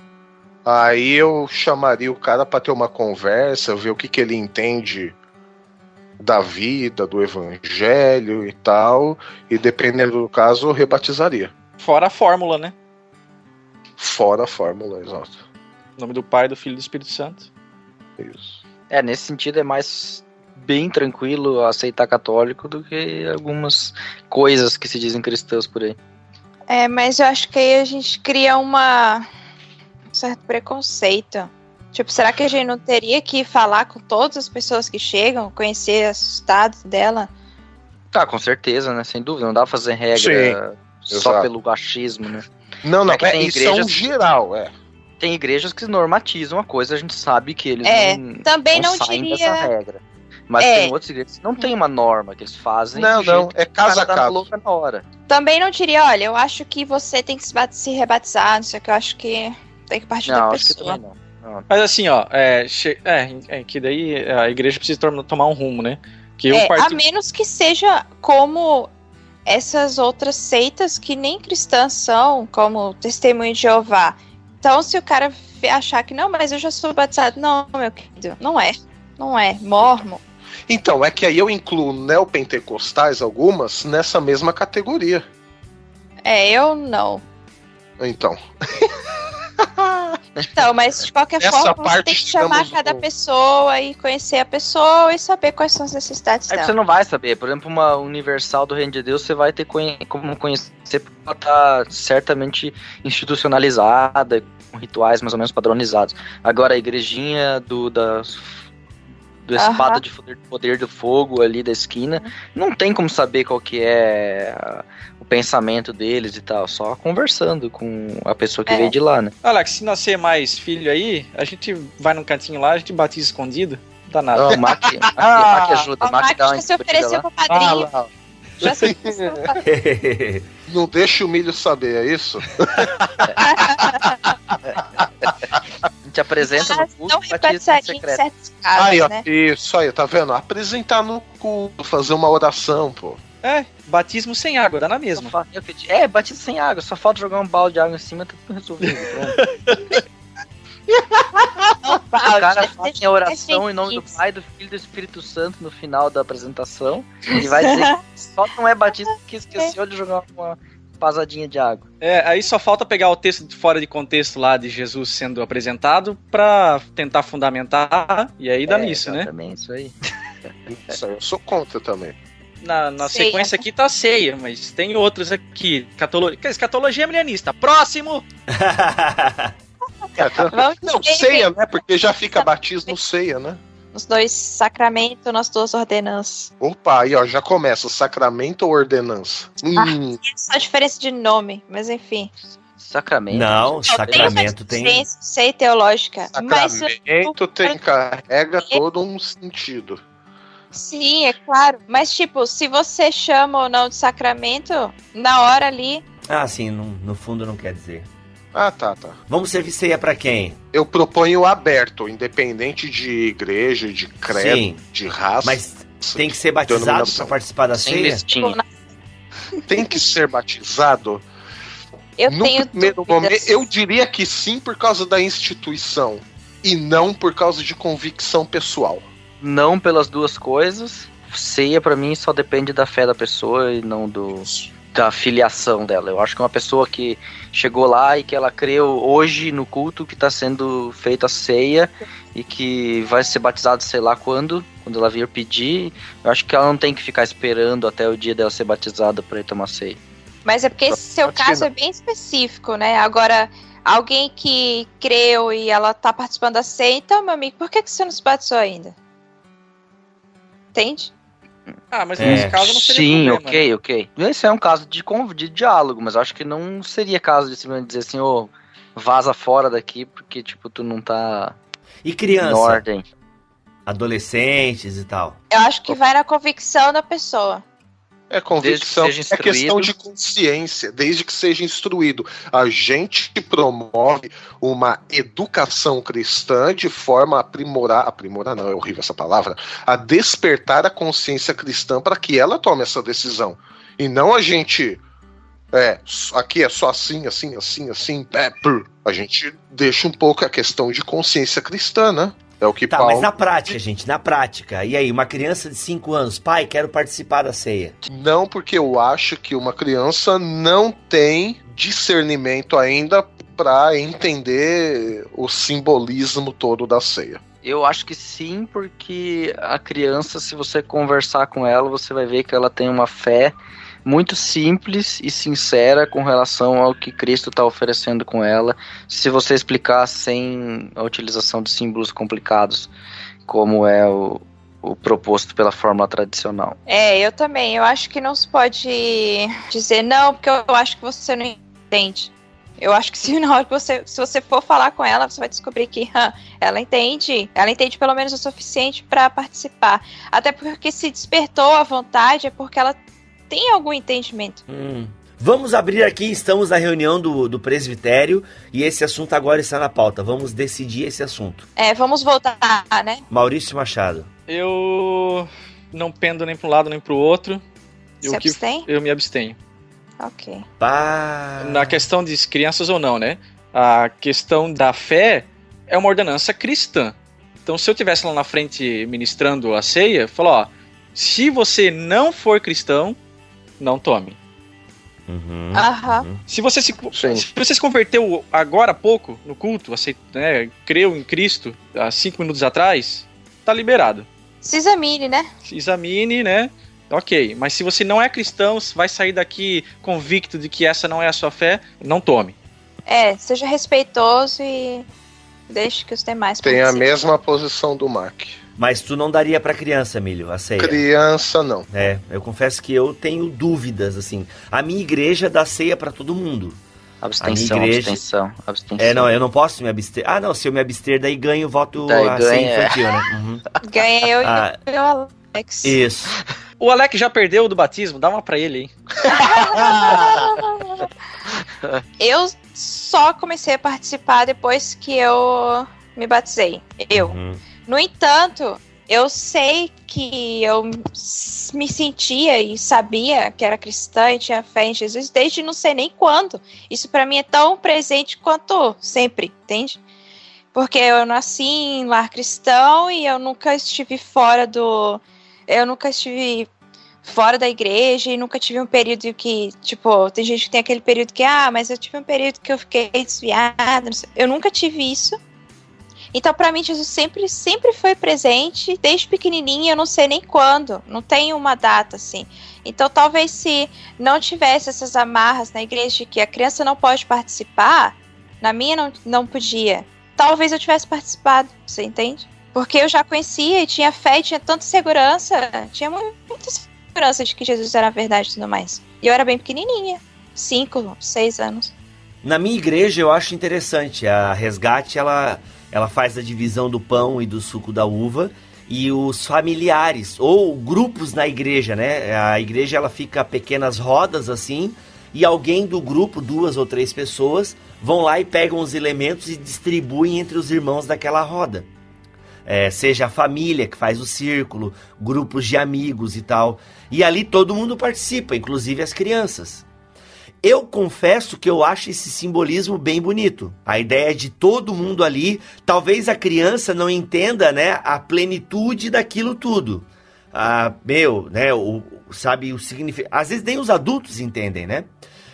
aí eu chamaria o cara para ter uma conversa, ver o que, que ele entende da vida, do evangelho e tal, e dependendo do caso, eu rebatizaria. Fora a fórmula, né? Fora a fórmula, exato. O nome do Pai, do Filho e do Espírito Santo. Isso. É, nesse sentido é mais bem tranquilo aceitar católico do que algumas coisas que se dizem cristãos por aí. É, mas eu acho que aí a gente cria uma um certo preconceito. Tipo, será que a gente não teria que falar com todas as pessoas que chegam, conhecer os estados dela? Tá, com certeza, né? Sem dúvida, não dá pra fazer regra só exato. pelo achismo, né? Não, não, É que é, tem isso é um igrejas- geral, é. Tem igrejas que normatizam a coisa, a gente sabe que eles É, não, também não saem diria- dessa regra. Mas É. tem outras igrejas que não tem uma norma que eles fazem. Não, não, é caso a dá caso. louca na hora. Também não diria, olha, eu acho que você tem que se, bat- se rebatizar, não sei o que, eu acho que tem que partir Não, da acho que pessoa. também não. não. Mas assim, ó, é, é, é que daí a igreja precisa tom- tomar um rumo, né? Que eu É, a parti... menos que seja como essas outras seitas que nem cristãs são, como o Testemunho de Jeová. Então, se o cara achar que não, mas eu já sou batizado, não, meu querido, não é. Não é. Mormon. Então, é que aí eu incluo neopentecostais, algumas, nessa mesma categoria. É, eu não. Então. <laughs> Então, mas de qualquer Essa forma, você parte tem que chamar cada no- pessoa e conhecer a pessoa e saber quais são as necessidades É que você dela. não vai saber. Por exemplo, uma universal do Reino de Deus, você vai ter conhe- como conhecer porque ela tá certamente institucionalizada, com rituais mais ou menos padronizados. Agora, a igrejinha do, da, do Aham. espada de poder, poder do fogo ali da esquina, não tem como saber qual que é a- o pensamento deles e tal, só conversando com a pessoa que É. veio de lá, né? Alex, se nascer mais filho aí, a gente vai num cantinho lá, a gente batiza escondido. Não dá nada. Não, o Mac, Mac, Mac ajuda, O Mac Max dá uma já se ofereceu lá. pra padrinho. Ah, lá. já se ofereceu pra padrinho. <laughs> Não deixa o milho saber, é isso? <laughs> A gente apresenta no Mas culto, não batiza em certos casos, Aí, ó, né? isso aí, tá vendo? Apresentar no culto, fazer uma oração, pô. É, batismo sem água, dá na mesma. É, batismo sem água, só falta jogar um balde de água em cima, tá tudo resolvido. O cara faz a oração em nome do Pai, do Filho e do Espírito Santo no final da apresentação e vai dizer que só não é batismo porque esqueceu de jogar uma pasadinha de água. É, aí só falta pegar o texto de fora de contexto lá de Jesus sendo apresentado pra tentar fundamentar, e aí dá É, nisso, né? exatamente, Isso aí. <laughs> Isso aí eu sou contra também. Na, na sequência aqui tá ceia, mas tem outros aqui. Catolo... Escatologia milenista. Próximo! <laughs> É, tá- Não, ceia, né? Porque já fica batismo ceia, né? Os dois sacramentos, nas duas ordenanças. Opa, aí ó, já começa, sacramento ou ordenança? Hum, Só a diferença de nome, mas enfim. Sacramento. Não, sacramento tem. tem. Sei teológica. Mas sacramento tem, carrega todo um sentido. sim, é claro. Mas tipo, se você chama ou não de sacramento, na hora ali. Ah, sim, no, no fundo não quer dizer. Ah, tá, tá. Vamos servir ceia pra quem? Eu proponho aberto, independente de igreja, de credo, Sim, de raça. mas tem que ser batizado pra participar da Sem ceia? listinha. tem que ser batizado. Eu no tenho primeiro momento, eu diria que sim por causa da instituição e não por causa de convicção pessoal. Não pelas duas coisas. Ceia pra mim só depende da fé da pessoa e não do da filiação dela. Eu acho que uma pessoa que chegou lá e que ela creu hoje no culto que está sendo feita a ceia e que vai ser batizada sei lá quando, quando ela vir pedir, eu acho que ela não tem que ficar esperando até o dia dela ser batizada para ir tomar ceia. Mas é porque esse seu caso é bem específico, né? Agora, alguém que creu e ela tá participando da ceia, então, meu amigo, por que, que você não se batizou ainda? Entende? Ah, mas É. nesse caso não seria Sim, problema. ok, ok. Esse é um caso de, de diálogo, mas eu acho que não seria caso de simplesmente dizer assim, ô, vaza fora daqui porque, tipo, tu não tá E em criança? ordem. Adolescentes e tal. Eu acho que vai na convicção da pessoa. É convicção, que é questão de consciência, desde que seja instruído. A gente promove uma educação cristã de forma a aprimorar, aprimorar não, é horrível essa palavra, a despertar a consciência cristã para que ela tome essa decisão. E não a gente é, aqui é só assim, assim, assim, assim, é, a gente deixa um pouco a questão de consciência cristã, né? É o que Tá, Paulo mas na prática, gente, na prática. E aí, uma criança de 5 anos, pai, quero participar da ceia. Não, porque eu acho que uma criança não tem discernimento ainda para entender o simbolismo todo da ceia. Eu acho que sim, porque a criança, se você conversar com ela, você vai ver que ela tem uma fé muito simples e sincera com relação ao que Cristo está oferecendo com ela. Se você explicar sem a utilização de símbolos complicados, como é o, o proposto pela fórmula tradicional. É, eu também. Eu acho que não se pode dizer não, porque eu acho que você não entende. Eu acho que se <laughs> na hora que você, se você for falar com ela, você vai descobrir que hã, ela entende, ela entende pelo menos o suficiente para participar. Até porque se despertou a vontade é porque ela tem algum entendimento. Hum. Vamos abrir aqui, estamos na reunião do, do presbitério e esse assunto agora está na pauta. Vamos decidir esse assunto. É, vamos voltar, né? Maurício Machado. Eu não pendo nem para um lado nem para o outro. Se Eu, que, abstém? eu me abstenho. Ok. Pá. Na questão de crianças ou não, né? A questão da fé é uma ordenança cristã. Então, se eu tivesse lá na frente ministrando a ceia, falou, ó, se você não for cristão, não tome. Uhum. Aham. Uhum. Se você se, se você se converteu agora há pouco no culto, aceit, né, creu em Cristo há cinco minutos atrás, tá liberado. Se examine, né? Se examine, né? Ok, mas se você não é cristão, vai sair daqui convicto de que essa não é a sua fé, não tome. É, seja respeitoso e deixe que os demais Tem a mesma posição do Mac. Mas tu não daria pra criança, Milho, a ceia? Criança, não. É, eu confesso que eu tenho dúvidas, assim. A minha igreja dá ceia pra todo mundo. Abstenção, A minha igreja- abstenção, abstenção. É, não, eu não posso me abster. Ah, não, se eu me abster, daí ganho voto Daí a ganha, ceia é. infantil, né? Uhum. <laughs> Ganha eu Ah. e o Alex. Isso. O Alec já perdeu o do batismo, dá uma pra ele, hein? <laughs> Eu só comecei a participar depois que eu me batizei. Eu. Uhum. No entanto, eu sei que eu me sentia e sabia que era cristã e tinha fé em Jesus desde não sei nem quando. Isso pra mim é tão presente quanto sempre, entende? Porque eu nasci em lar cristão e eu nunca estive fora do. Eu nunca estive fora da igreja e nunca tive um período que, tipo, tem gente que tem aquele período que, ah, mas eu tive um período que eu fiquei desviada. Eu nunca tive isso. Então, pra mim, Jesus sempre, sempre foi presente, desde pequenininha, eu não sei nem quando, não tem uma data assim. Então, talvez se não tivesse essas amarras na igreja de que a criança não pode participar, na minha não, não podia, talvez eu tivesse participado, você entende? Porque eu já conhecia e tinha fé e tinha tanta segurança, tinha mu- muita segurança de que Jesus era a verdade e tudo mais. E eu era bem pequenininha, cinco, seis anos. Na minha igreja eu acho interessante. A resgate ela, ela faz a divisão do pão e do suco da uva e os familiares ou grupos na igreja, né? A igreja ela fica pequenas rodas assim e alguém do grupo, duas ou três pessoas, vão lá e pegam os elementos e distribuem entre os irmãos daquela roda. É, seja a família que faz o círculo, grupos de amigos e tal. E ali todo mundo participa, inclusive as crianças. Eu confesso que eu acho esse simbolismo bem bonito. A ideia de todo mundo ali, talvez a criança não entenda, né, a plenitude daquilo tudo. Ah, meu, né, o, sabe o significado. Às vezes nem os adultos entendem, né?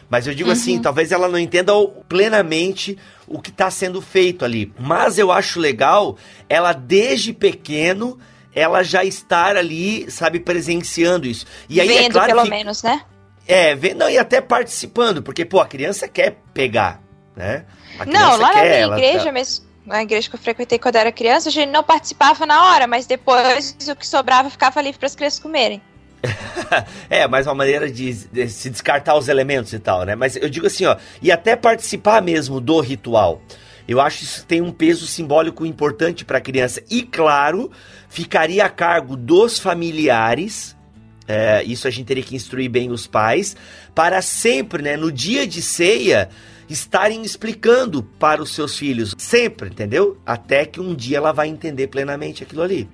Mas eu digo assim, talvez ela não entenda plenamente o que está sendo feito ali. Mas eu acho legal ela desde pequeno ela já estar ali, sabe, presenciando isso. E aí Vendo, é claro pelo que menos, né? É, não, e até participando, porque, pô, a criança quer pegar, né? Não, lá na quer, minha ela igreja tá- mesmo, na igreja que eu frequentei quando eu era criança, a gente não participava na hora, mas depois o que sobrava ficava livre para as crianças comerem. <laughs> É, mais uma maneira de, de se descartar os elementos e tal, né? Mas eu digo assim, ó, e até participar mesmo do ritual. Eu acho que isso tem um peso simbólico importante para a criança. E, claro, ficaria a cargo dos familiares. É, isso a gente teria que instruir bem os pais, para sempre, né, no dia de ceia, estarem explicando para os seus filhos, sempre, entendeu? Até que um dia ela vai entender plenamente aquilo ali.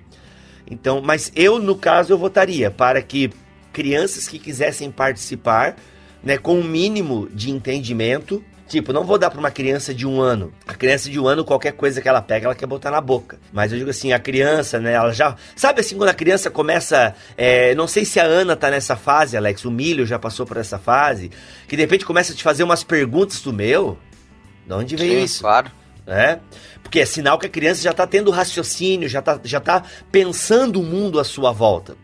Então, mas eu, no caso, eu votaria para que crianças que quisessem participar, né, com um mínimo de entendimento, tipo, não vou dar para uma criança de um ano. A criança de um ano, qualquer coisa que ela pega, ela quer botar na boca. Mas eu digo assim, a criança, né, ela já... Sabe assim, quando a criança começa... é, não sei se a Ana tá nessa fase, Alex, o Milho já passou por essa fase, que de repente começa a te fazer umas perguntas do meu... De onde veio Sim, isso? claro. né? Porque é sinal que a criança já está tendo raciocínio, já está já tá pensando o mundo à sua volta.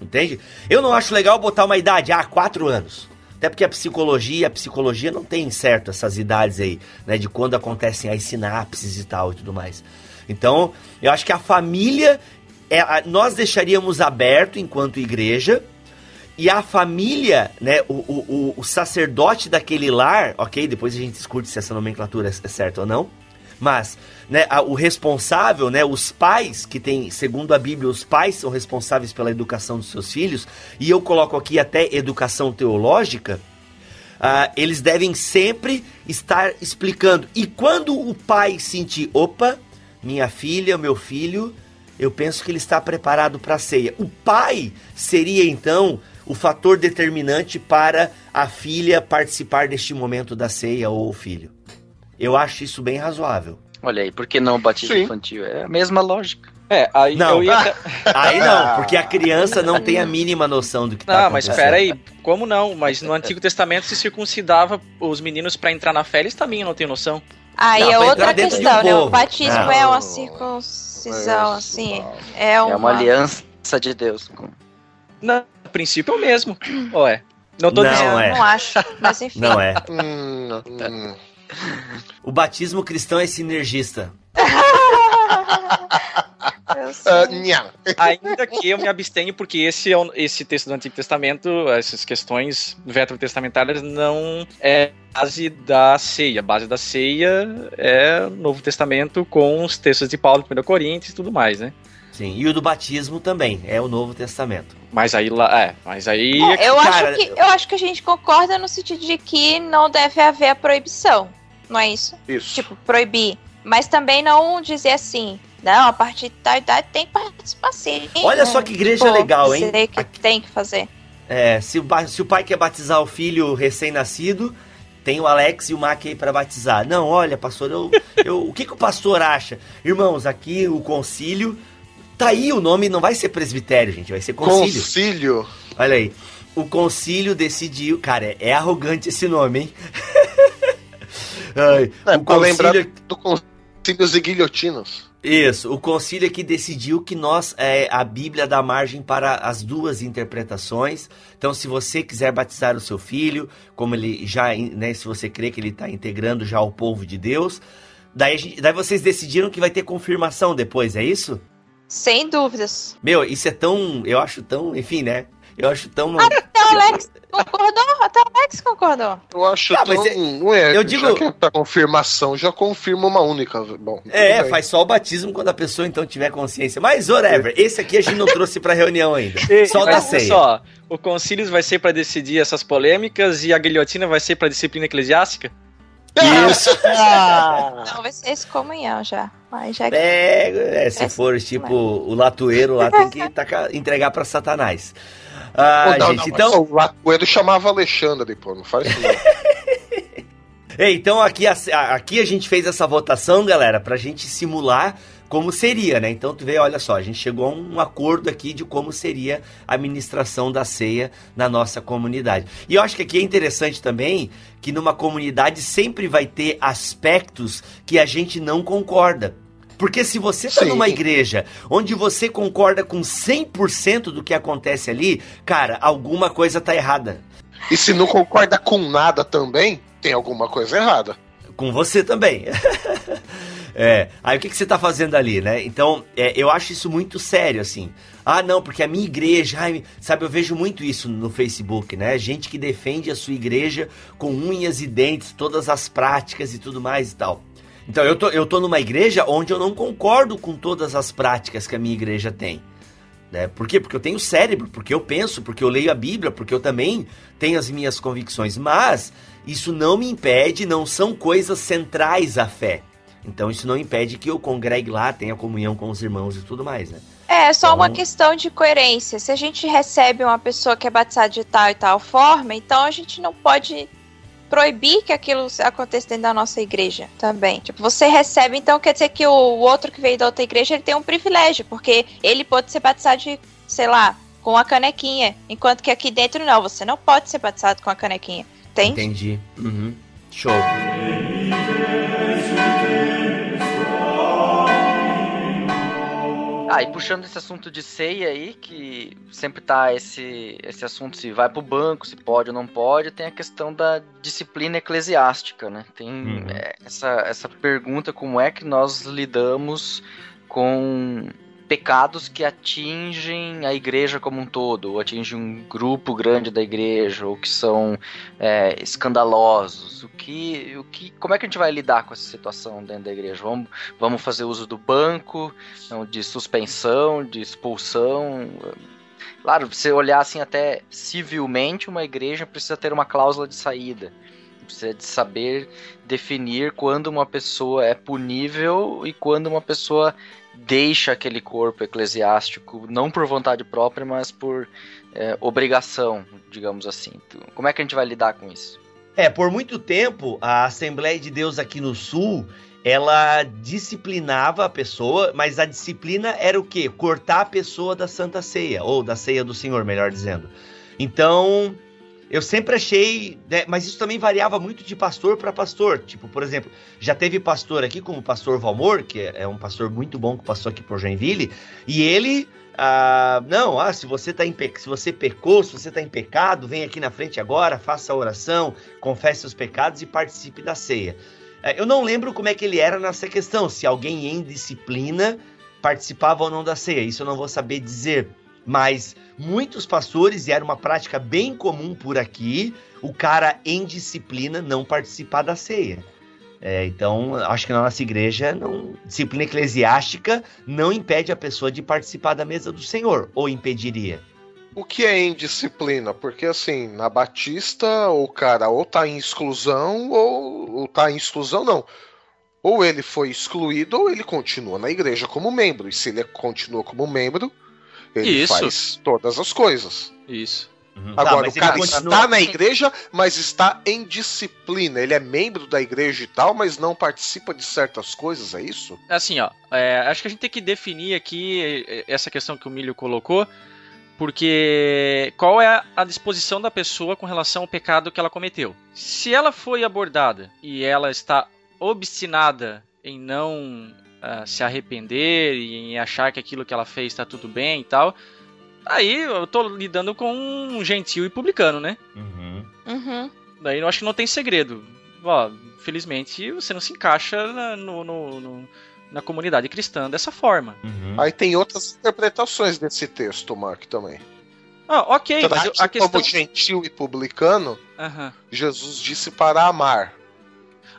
Entende? Eu não acho legal botar uma idade, ah, quatro anos. Até porque a psicologia, a psicologia não tem certo essas idades aí, né? De quando acontecem as sinapses e tal e tudo mais. Então, eu acho que a família, é, nós deixaríamos aberto enquanto igreja, e a família, né, o, o, o- o sacerdote daquele lar, ok? Depois a gente discute se essa nomenclatura é certa ou não. Mas, né, o responsável, né, os pais que tem, segundo a Bíblia, os pais são responsáveis pela educação dos seus filhos, e eu coloco aqui até educação teológica, ah, eles devem sempre estar explicando. E quando o pai sentir, opa, minha filha, meu filho, eu penso que ele está preparado para a ceia. O pai seria então o fator determinante para a filha participar deste momento da ceia ou o filho. Eu acho isso bem razoável. Olha aí, por que não o batismo Sim. infantil? É a mesma lógica. É, aí Não. eu ia. <laughs> Aí não, porque a criança não tem a <laughs> mínima noção do que tá Não, mas acontecendo. pera aí, como não? Mas no Antigo Testamento se circuncidava os meninos pra entrar na fé, eles também não têm noção. Aí Não, é outra de um questão, né? O batismo Não. é uma circuncisão, assim. É uma, É uma aliança de Deus. Não, no princípio é o mesmo. Ué. Não tô Não, dizendo. é. Não acho, mas <laughs> enfim. Não é. Hum, hum. O batismo cristão é sinergista. Nha. Ainda que eu me abstenho, porque esse, é o- esse texto do Antigo Testamento, essas questões veterotestamentárias, não é base da ceia. A base da ceia é o Novo Testamento com os textos de Paulo, 1 Coríntios e tudo mais, né? Sim, e o do batismo também, é o Novo Testamento. Mas aí lá, é, mas aí É, eu, cara, acho que, eu acho que a gente concorda no sentido de que não deve haver a proibição. Não é isso? Isso. Tipo, proibir. Mas também não dizer assim, não, a partir de tal idade tem que participar sim. Olha né? só que igreja Tipo, legal, hein? dizer que Aqui- tem que fazer. É, se o, ba- se o pai quer batizar o filho recém-nascido, tem o Alex e o Mac aí pra batizar. Não, olha, pastor, eu, eu- o que, que o pastor acha? Irmãos, aqui o concílio. Tá aí o nome, não vai ser presbitério, gente, vai ser concílio. Concílio. Olha aí. O concílio decidiu. Cara, é, é arrogante esse nome, hein? <laughs> Ai, É, o concílio. do concílios e guilhotinos. Isso, o concílio aqui decidiu que nós, é, a Bíblia dá margem para as duas interpretações. Então, se você quiser batizar o seu filho, como ele já, né, se você crê que ele está integrando já o povo de Deus, daí, a gente- daí vocês decidiram que vai ter confirmação depois, é isso? Sem dúvidas. Meu, isso é tão, eu acho tão, enfim, né? Eu acho tão. Até o Alex concordou, até o Alex concordou. Eu acho Ah, tão. mas é- não é, eu já digo- que é pra confirmação, já confirma uma única. Bom, É, bem. faz só o batismo quando a pessoa então tiver consciência. Mas, whatever, esse aqui a gente não trouxe pra reunião ainda. Só o da ceia. só, o concílio vai ser pra decidir essas polêmicas e a guilhotina vai ser pra disciplina eclesiástica? Isso. <laughs> Não, vai ser excomunhão já. Mas já Pega, é, se É, for tipo o latoeiro lá, tem que tacar- entregar pra Satanás. Ah, não, gente, não, então, O Latoeiro chamava Alexandre, pô, não faz isso não. <laughs> Ei, então aqui a- aqui a gente fez essa votação, galera, pra gente simular como seria, né? Então tu vê, olha só, a gente chegou a um acordo aqui de como seria a administração da ceia na nossa comunidade. E eu acho que aqui é interessante também que numa comunidade sempre vai ter aspectos que a gente não concorda. Porque se você tá Sim. numa igreja onde você concorda com 100% do que acontece ali, cara, alguma coisa tá errada. E se não concorda com nada também, tem alguma coisa errada. Com você também. <laughs> é, aí o que, que você tá fazendo ali, né? Então, é, eu acho isso muito sério, assim. Ah, não, porque a minha igreja, ai, sabe, eu vejo muito isso no Facebook, né? Gente que defende a sua igreja com unhas e dentes, todas as práticas e tudo mais e tal. Então, eu tô, eu tô numa igreja onde eu não concordo com todas as práticas que a minha igreja tem. Né? Por quê? Porque eu tenho cérebro, porque eu penso, porque eu leio a Bíblia, porque eu também tenho as minhas convicções. Mas isso não me impede, não são coisas centrais à fé. Então isso não impede que eu congregue lá, tenha comunhão com os irmãos e tudo mais, né? É só Então- uma questão de coerência. Se a gente recebe uma pessoa que é batizada de tal e tal forma, então a gente não pode proibir que aquilo aconteça dentro da nossa igreja também. Tipo, você recebe, então quer dizer que o outro que veio da outra igreja ele tem um privilégio, porque ele pode ser batizado de, sei lá, com a canequinha, enquanto que aqui dentro não, você não pode ser batizado com a canequinha. Entende? Entendi. Uhum. Show. Ah, e puxando esse assunto de ceia aí, que sempre tá esse, esse assunto se vai pro banco, se pode ou não pode, tem a questão da disciplina eclesiástica, né? Tem Uhum. é, essa, essa pergunta como é que nós lidamos com pecados que atingem a igreja como um todo, ou atingem um grupo grande da igreja, ou que são é, escandalosos. O que, o que, como é que a gente vai lidar com essa situação dentro da igreja? Vamos, vamos fazer uso do banco, de suspensão, de expulsão. Claro, você olhar assim até civilmente, uma igreja precisa ter uma cláusula de saída. Precisa de saber definir quando uma pessoa é punível e quando uma pessoa deixa aquele corpo eclesiástico, não por vontade própria, mas por é, obrigação, digamos assim. Então, Como é que a gente vai lidar com isso? É, por muito tempo, a Assembleia de Deus aqui no Sul, ela disciplinava a pessoa, mas a disciplina era o quê? Cortar a pessoa da Santa Ceia, ou da Ceia do Senhor, melhor dizendo. Então, eu sempre achei, né, mas isso também variava muito de pastor para pastor. Tipo, por exemplo, já teve pastor aqui, como o pastor Valmor, que é um pastor muito bom que passou aqui por Joinville, e ele ah, não, ah, se você tá em pe... se você pecou, se você está em pecado, vem aqui na frente agora, faça a oração, confesse os pecados e participe da ceia. É, eu não lembro como é que ele era nessa questão, se alguém em disciplina participava ou não da ceia. Isso eu não vou saber dizer, mas muitos pastores e era uma prática bem comum por aqui, o cara em disciplina não participar da ceia. É, então, acho que na nossa igreja, não, disciplina eclesiástica não impede a pessoa de participar da mesa do Senhor, ou impediria? O que é indisciplina? Porque assim, na Batista, o cara ou tá em exclusão, ou, ou tá em exclusão, não. Ou ele foi excluído, ou ele continua na igreja como membro. E se ele continua como membro, ele Isso. faz todas as coisas. Isso. Uhum. Agora, tá, o cara continua... está na igreja, mas está em disciplina. Ele é membro da igreja e tal, mas não participa de certas coisas, é isso? Assim, ó, é, acho que a gente tem que definir aqui é, essa questão que o Milho colocou, porque qual é a disposição da pessoa com relação ao pecado que ela cometeu? Se ela foi abordada e ela está obstinada em não uh, se arrepender e em achar que aquilo que ela fez está tudo bem e tal, Aí eu tô lidando com um gentil e publicano, né? Uhum. Uhum. Daí eu acho que não tem segredo. Ó, felizmente você não se encaixa na, no, no, no, na comunidade cristã dessa forma. Uhum. Aí tem outras interpretações desse texto, Mark, também. Ah, ok, Trate mas a questão... como gentil e publicano, uhum. Jesus disse para amar.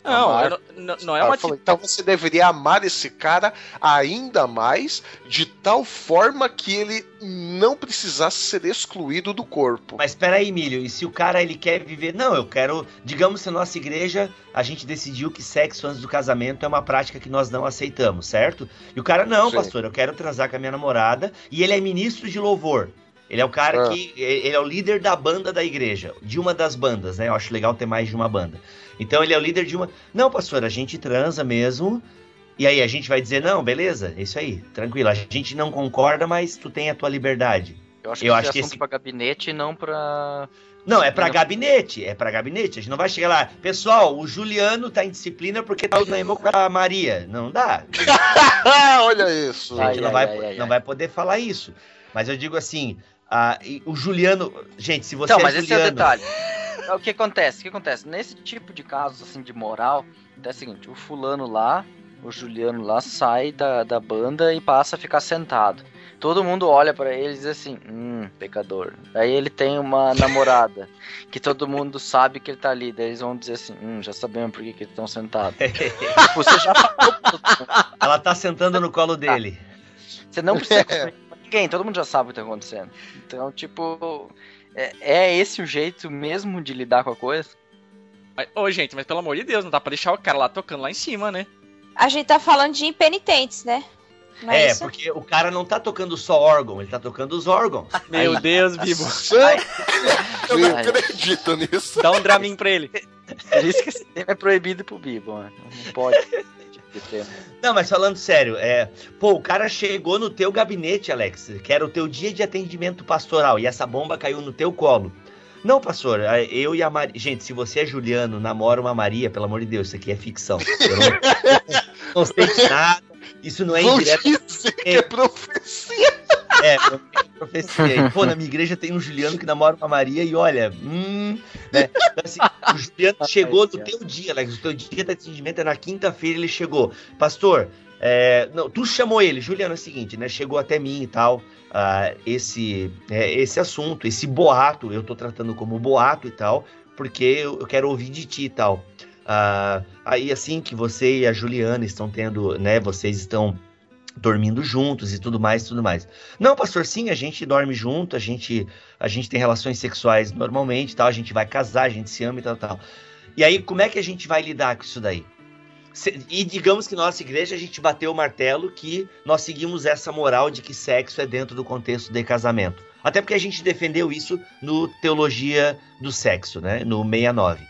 Não, não, não, é uma. Falei, então você deveria amar esse cara ainda mais, de tal forma que ele não precisasse ser excluído do corpo. Mas espera aí, Emílio, e se o cara ele quer viver. Não, eu quero. Digamos que a nossa igreja, a gente decidiu que sexo antes do casamento é uma prática que nós não aceitamos, certo? E o cara, não, Sim. pastor, eu quero transar com a minha namorada, e ele é ministro de louvor. Ele é o cara ah. que. Ele é o líder da banda da igreja, de uma das bandas, né? Eu acho legal ter mais de uma banda. Então ele é o líder de uma. Não, pastor, a gente transa mesmo. E aí a gente vai dizer, não, beleza, é isso aí, tranquilo. A gente não concorda, mas tu tem a tua liberdade. Eu acho que, eu acho que esse pra gabinete e não pra. Não, é para gabinete, é para gabinete. A gente não vai chegar lá, pessoal, o Juliano tá em disciplina porque tá usando com a Maria. Não dá. <laughs> Olha isso. A gente ai, não, ai, vai, ai, não vai poder falar isso. Mas eu digo assim, ah, o Juliano. Gente, se você então, é mas Juliano... esse é o detalhe. <laughs> É o que acontece? O que acontece? Nesse tipo de casos assim de moral, é o seguinte, o fulano lá, o Juliano lá, sai da, da banda e passa a ficar sentado. Todo mundo olha para ele e diz assim, hum, pecador. Aí ele tem uma <laughs> namorada, que todo mundo sabe que ele tá ali. Daí eles vão dizer assim, hum, já sabemos por que, que eles estão sentados. <laughs> Você já Ela tá sentando no colo dele. Você não precisa <laughs> ninguém, todo mundo já sabe o que tá acontecendo. Então, tipo, é, é esse o jeito mesmo de lidar com a coisa? Ô, gente, mas pelo amor de Deus, não dá pra deixar o cara lá tocando lá em cima, né? A gente tá falando de impenitentes, né? é, é porque o cara não tá tocando só órgão, ele tá tocando os órgãos. <laughs> Meu Ai. Deus, Bibo. Eu não acredito nisso. Dá um Dramin pra ele. Por isso que esse tema é proibido pro Bibo, mano. Não pode. <laughs> Não, mas falando sério, é, pô, o cara chegou no teu gabinete, Alex, que era o teu dia de atendimento pastoral, e essa bomba caiu no teu colo. Não, pastor, eu e a Maria. Gente, se você é Juliano, namora uma Maria, pelo amor de Deus, isso aqui é ficção. Eu não, não sei de nada. Isso não é indireto. Dizer que é profecia. É, profecia. pô, na minha igreja tem um Juliano que namora uma Maria e olha, hum, né? Então, assim, o Juliano <laughs> chegou no teu dia, Alex. O teu dia de atendimento é na quinta-feira, ele chegou. Pastor, é, não, tu chamou ele, Juliano, é o seguinte, né? Chegou até mim e tal. Uh, esse, é, esse assunto, esse boato, eu tô tratando como boato e tal, porque eu, eu quero ouvir de ti e tal. Uh, aí assim que você e a Juliana estão tendo, né? Vocês estão dormindo juntos e tudo mais, tudo mais. Não, pastor, sim, a gente dorme junto, a gente, a gente tem relações sexuais normalmente, tal, a gente vai casar, a gente se ama e tal, tal. E aí, como é que a gente vai lidar com isso daí? E digamos que nossa igreja a gente bateu o martelo que nós seguimos essa moral de que sexo é dentro do contexto de casamento. Até porque a gente defendeu isso no Teologia do Sexo, né? No 69.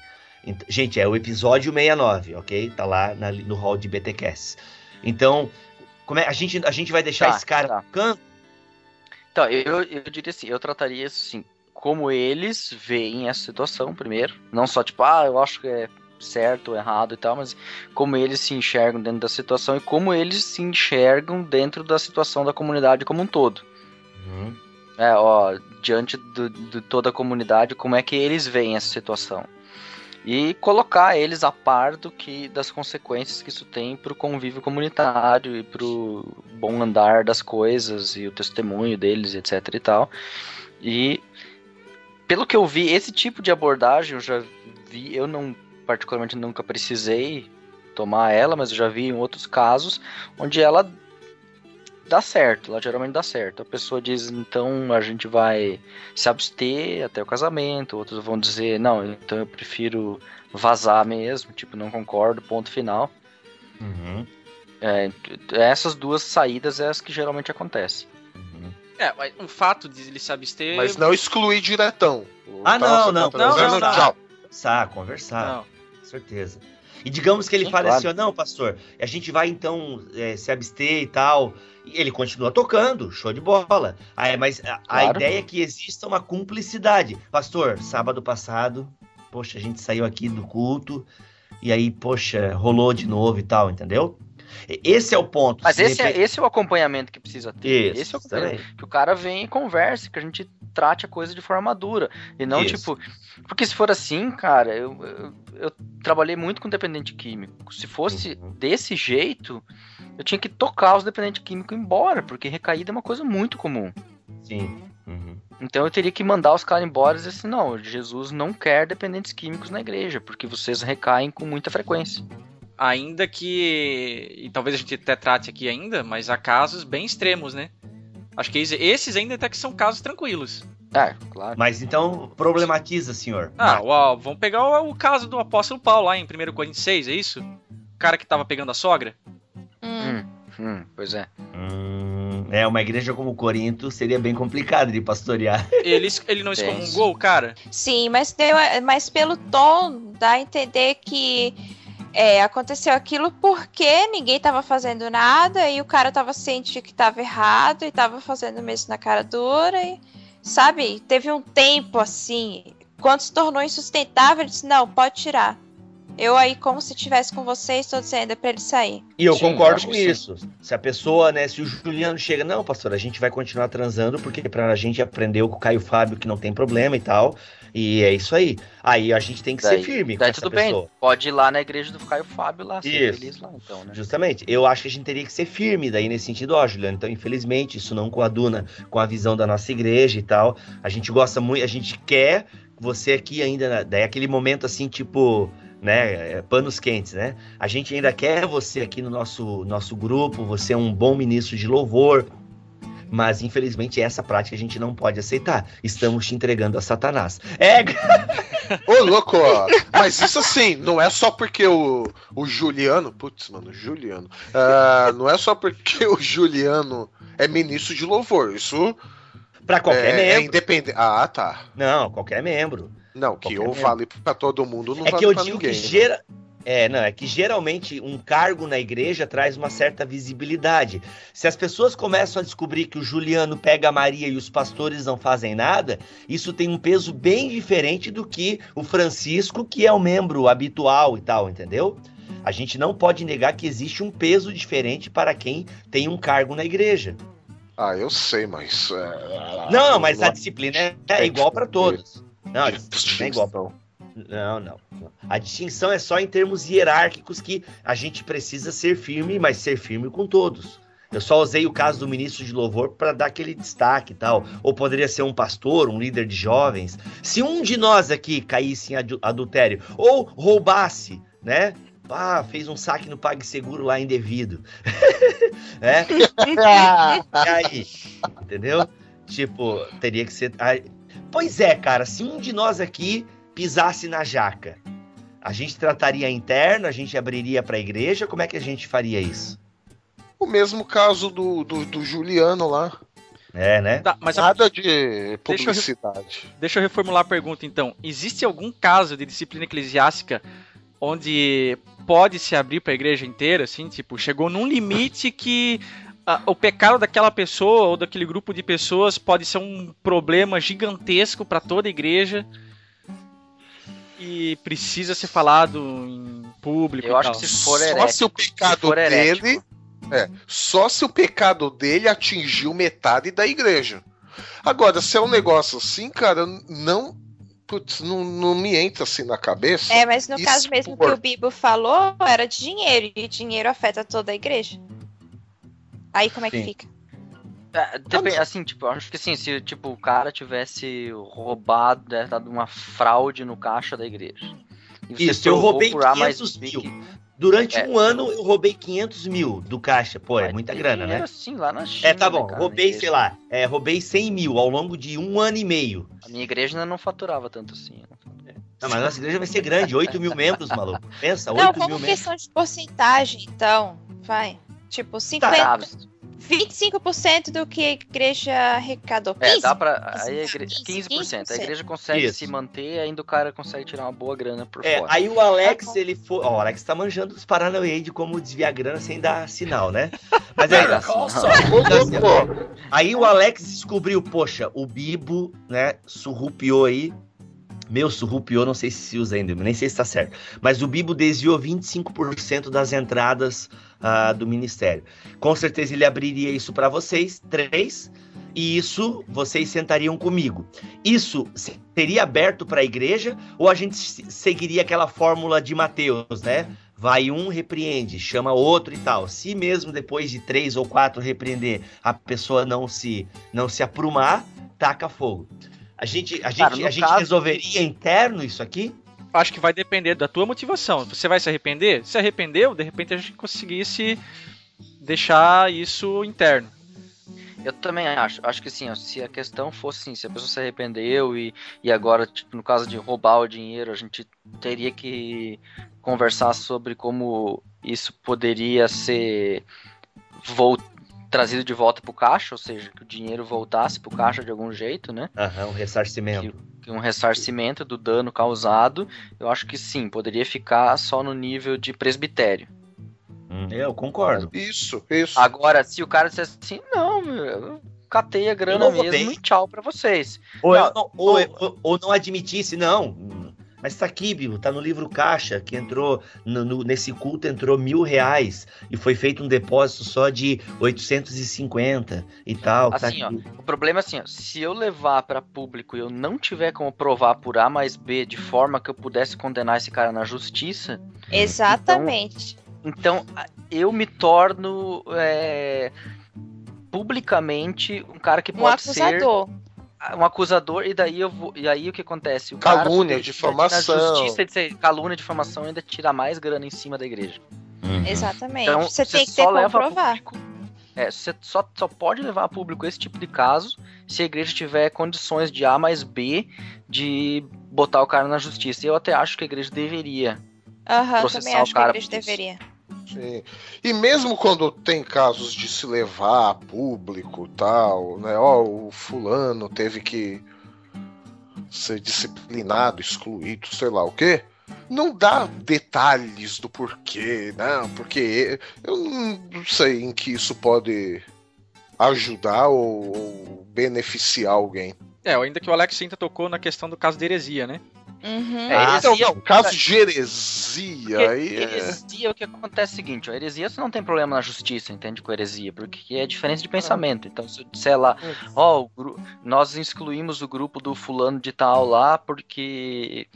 Ent- Gente, é o episódio 69, ok? Tá lá na- no hall de BTCast. Então, como é, a, gente, a gente vai deixar Tá, esse cara tá. canto? Então, eu, eu diria assim, eu trataria assim, como eles veem essa situação primeiro. Não só tipo, ah, eu acho que é certo ou errado e tal, mas como eles se enxergam dentro da situação e como eles se enxergam dentro da situação da comunidade como um todo. Uhum. É, ó, diante do- de toda a comunidade, como é que eles veem essa situação. E colocar eles a par do que das consequências que isso tem pro convívio comunitário e pro bom andar das coisas e o testemunho deles, etc e tal. E pelo que eu vi, esse tipo de abordagem eu já vi, eu não particularmente nunca precisei tomar ela, mas eu já vi em outros casos onde ela dá certo, ela geralmente dá certo. A pessoa diz, então a gente vai se abster até o casamento, outros vão dizer, não, então eu prefiro vazar mesmo, tipo, não concordo, ponto final. Uhum. É, essas duas saídas é as que geralmente acontecem. Uhum. É, mas o fato de ele se abster. Mas não excluir diretão. Ah, não, Tá, não, tá não, trazendo, não, não. tchau. Conversar, conversar. Não. Com certeza. E digamos que ele Sim, fale claro. assim, ó, não, pastor, a gente vai então é, se abster e tal. E ele continua tocando, show de bola. Aí, mas a, a Claro. ideia é que exista uma cumplicidade. Pastor, sábado passado, poxa, a gente saiu aqui do culto e aí, poxa, rolou de novo e tal, entendeu? Esse é o ponto. Mas esse é, repente- esse é o acompanhamento que precisa ter. Isso, esse é o acompanhamento. também. Que o cara vem e converse, que a gente trate a coisa de forma madura. E não, Isso. tipo. Porque se for assim, cara, eu, eu, eu trabalhei muito com dependente químico. Se fosse Uhum. desse jeito, eu tinha que tocar os dependentes químicos embora, porque recaída é uma coisa muito comum. Sim. Uhum. Então eu teria que mandar os caras embora e dizer assim: não, Jesus não quer dependentes químicos na igreja, porque vocês recaem com muita frequência. Ainda que. E talvez a gente até trate aqui ainda, mas há casos bem extremos, né? Acho que esses- esses ainda até que são casos tranquilos. É, claro. Mas então, problematiza, senhor. Ah, ó, vamos pegar o, o caso do apóstolo Paulo lá em 1 Coríntios 6, é isso? O cara que tava pegando a sogra? Hum. Hum, hum, pois é. Hum, é, uma igreja como Corinto seria bem complicado de pastorear. <laughs> Ele, ele não excomungou o cara? Sim, mas, deu, mas pelo tom dá a entender que é, aconteceu aquilo porque ninguém tava fazendo nada e o cara tava ciente de que tava errado e tava fazendo mesmo na cara dura e, sabe, teve um tempo assim, quando se tornou insustentável, ele disse, não, pode tirar. Eu aí, como se estivesse com vocês, estou dizendo, é pra ele sair. E eu Sim, concordo com sim. isso. Se a pessoa, né, se o Juliano chega, não, pastor, a gente vai continuar transando porque pra gente aprendeu com o Caio Fábio que não tem problema e tal. E é isso aí. Aí a gente tem que Daí- ser firme com Daí tudo pessoa. bem, pode ir lá na igreja do Caio Fábio lá, ser Isso. feliz lá então, né? Justamente. Eu acho que a gente teria que ser firme daí nesse sentido, ó, Juliano. Então, infelizmente, isso não coaduna com a visão da nossa igreja e tal. A gente gosta muito, a gente quer você aqui ainda, né, daí aquele momento assim, tipo, né, é, panos quentes, né? A gente ainda quer você aqui no nosso, nosso grupo, você é um bom ministro de louvor. Mas, infelizmente, essa prática a gente não pode aceitar. Estamos te entregando a Satanás. É, <laughs> Ô, louco, ó. Mas isso assim, não é só porque o, o Juliano. Putz, mano, Juliano. Ah, não é só porque o Juliano é ministro de louvor. Isso pra qualquer é, é membro. independente. Ah, tá. Não, qualquer membro. Não, que Qualquer eu membro. fale pra todo mundo, não é vale que eu pra digo ninguém. que né? É, não, é que geralmente um cargo na igreja traz uma certa visibilidade. Se as pessoas começam a descobrir que o Juliano pega a Maria e os pastores não fazem nada, isso tem um peso bem diferente do que o Francisco, que é o membro habitual e tal, entendeu? A gente não pode negar que existe um peso diferente para quem tem um cargo na igreja. Ah, eu sei, mas. é, Não, mas a não- disciplina é, é igual para todos. Não, a disciplina é igual para Não, não. A distinção é só em termos hierárquicos que a gente precisa ser firme, mas ser firme com todos. Eu só usei o caso do ministro de louvor para dar aquele destaque e tal. Ou poderia ser um pastor, um líder de jovens. Se um de nós aqui caísse em adu- adultério ou roubasse, né? Ah, fez um saque no PagSeguro lá indevido. <laughs> é? <laughs> E aí? Entendeu? Tipo, teria que ser. Pois é, cara, se um de nós aqui pisasse na jaca, a gente trataria interno, a gente abriria pra igreja, como é que a gente faria isso? O mesmo caso do, do, do Juliano lá. É, né? Tá, mas a- Nada de Deixa eu- publicidade. deixa eu reformular a pergunta então. Existe algum caso de disciplina eclesiástica onde pode se abrir para a igreja inteira, assim, tipo, chegou num limite que ah, o pecado daquela pessoa ou daquele grupo de pessoas pode ser um problema gigantesco para toda a igreja e precisa ser falado em público. Eu e acho tal. que se for Só herético, se o pecado herético. dele. É, só se o pecado dele atingiu metade da igreja. Agora, se é um negócio assim, cara, não. Putz, não, não me entra assim na cabeça. É, mas no Expor. caso mesmo que o Bibo falou, era de dinheiro, e dinheiro afeta toda a igreja. Aí como é que Sim. fica? É, depende, assim, tipo, eu acho que assim, se tipo, o cara tivesse roubado, né, dado uma fraude no caixa da igreja. E Isso, eu roubei por A mais 500 B mil. que- Durante É. um ano eu roubei 500 mil do caixa. Pô, é muita grana, dinheiro né? Assim, lá na China, É, tá bom. né, cara, roubei, sei lá, é, roubei 100 mil ao longo de um ano e meio. A minha igreja ainda não faturava tanto assim. Não, mas a nossa igreja vai ser grande, 8 mil membros, maluco. Pensa, 8 Não, mil como membros. questão de porcentagem, então, vai. Tipo, 50, Tá, 25% do que a igreja arrecadou. 15? é, dá pra. Aí a igreja, 15%. 15%. A igreja consegue Isso. se manter, ainda o cara consegue tirar uma boa grana por É, fora. aí o Alex, ele foi. Ó, o Alex tá manjando os Paranauê aí de como desviar grana sem dar sinal, né? Mas aí, assim, louco, aí o Alex descobriu, poxa, o Bibo, né, surrupiou aí. Meu, surrupiou, não sei se usa ainda, nem sei se tá certo. Mas o Bibo desviou 25% das entradas ah, do ministério. Com certeza ele abriria isso para vocês, três, e isso vocês sentariam comigo. Isso seria aberto para a igreja ou a gente se- seguiria aquela fórmula de Mateus, né? Vai um, repreende, chama outro e tal. Se mesmo depois de três ou quatro repreender, a pessoa não se não se aprumar, taca fogo. A gente, a Cara, gente, no a gente caso- resolveria interno isso aqui? Acho que vai depender da tua motivação. Você vai se arrepender? Se arrependeu, de repente a gente conseguisse deixar isso interno. Eu também acho. Acho que assim, ó, se a questão fosse assim, se a pessoa se arrependeu e, e agora, tipo, no caso de roubar o dinheiro, a gente teria que conversar sobre como isso poderia ser vol- trazido de volta pro caixa, ou seja, que o dinheiro voltasse pro caixa de algum jeito, né? Aham, um ressarcimento. Que um ressarcimento do dano causado, eu acho que sim, poderia ficar só no nível de presbitério. Hum, Eu concordo. Isso, isso. Agora, se o cara dissesse assim, não, meu, eu catei a grana mesmo e tchau pra vocês. Ou, Não, não, ou, ou- ou não admitisse, não. Mas tá aqui, Bibo, tá no livro Caixa, que entrou, no- no- nesse culto entrou mil reais e foi feito um depósito só de 850 e tal. tá Assim, ó, aqui. O problema é assim, ó, se eu levar pra público e eu não tiver como provar por A mais B de forma que eu pudesse condenar esse cara na justiça, Exatamente. então a- eu me torno é, publicamente um cara que um pode ser acusador. Um acusador e daí eu vou, e aí o que acontece? O cara Calúnia, poderia, difamação. Na justiça de ser calúnia, difamação ainda tira mais grana em cima da igreja. Uhum. Exatamente. Então, você tem que ter só como leva a provar. público. É, você só, só pode levar a público esse tipo de caso se a igreja tiver condições de A mais B de botar o cara na justiça. E eu até acho que a igreja deveria. Aham, processar também o acho que a cara igreja por isso. Sim. E mesmo quando tem casos de se levar a público tal, né? Ó, o fulano teve que ser disciplinado, excluído, sei lá o quê. Não dá detalhes do porquê, não, porque eu não sei em que isso pode ajudar ou, beneficiar alguém. É, ainda que o Alex ainda tocou na questão do caso da heresia, né? Uhum. É, Ah, heresia- Então, não, caso de heresia, aí é... heresia, o que acontece é o seguinte, a heresia você não tem problema na justiça, entende, com heresia, porque é diferença de pensamento. Então, se eu disser lá, ó, o gru- nós excluímos o grupo do fulano de tal lá porque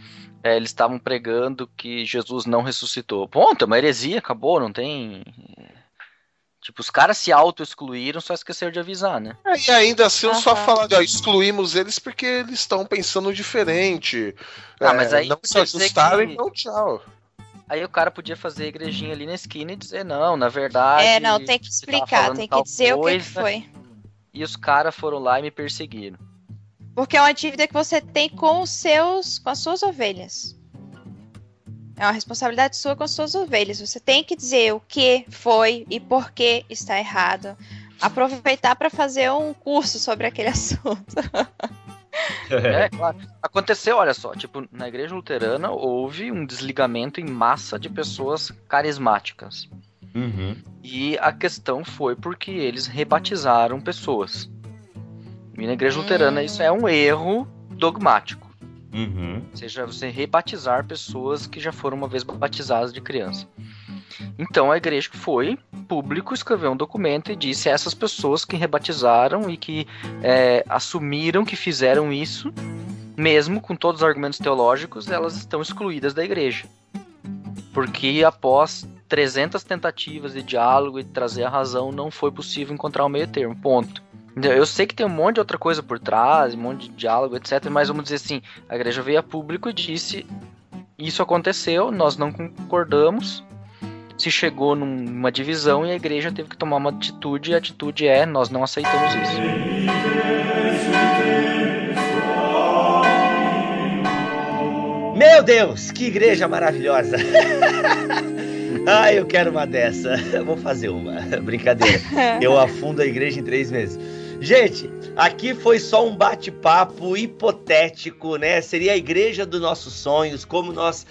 é, eles estavam pregando que Jesus não ressuscitou. Ponto, é uma heresia, acabou, não tem... Tipo, os caras se auto-excluíram, só esqueceram de avisar, né? E ainda assim eu só Aham. falar, ó, excluímos eles porque eles estão pensando diferente. Ah, mas aí não se ajustaram, que- então tchau. Aí o cara podia fazer a igrejinha ali na esquina e dizer, não, na verdade... É, não, tem que explicar, tem que dizer o que, que coisa, foi. E os caras foram lá e me perseguiram. Porque é uma dívida que você tem com os seus, com as suas ovelhas. É uma responsabilidade sua com as suas ovelhas. Você tem que dizer o que foi e por que está errado. aproveitar para fazer um curso sobre aquele <laughs> assunto. É, claro. Aconteceu, olha só, tipo, na igreja luterana houve um desligamento em massa de pessoas carismáticas. Uhum. E a questão foi porque eles rebatizaram pessoas. E na igreja luterana isso é um erro dogmático. Uhum. Ou seja, você rebatizar pessoas que já foram uma vez batizadas de criança. Então a igreja foi público, escreveu um documento e disse a essas pessoas que rebatizaram e que é, assumiram que fizeram isso, mesmo com todos os argumentos teológicos, elas estão excluídas da igreja. Porque após 300 tentativas de diálogo e trazer a razão, não foi possível encontrar um meio termo. Ponto. Eu sei que tem um monte de outra coisa por trás, um monte de diálogo, etc. Mas vamos dizer assim, a igreja veio a público e disse: Isso aconteceu, nós não concordamos. Se chegou numa divisão e a igreja teve que tomar uma atitude, e a atitude é: Nós não aceitamos isso. Meu Deus, que igreja maravilhosa! <laughs> ah, eu quero uma dessa. Vou fazer uma. <laughs> Brincadeira. <laughs> Eu afundo a igreja em três meses. Gente, aqui foi só um bate-papo hipotético, né? Seria a igreja dos nossos sonhos, como nós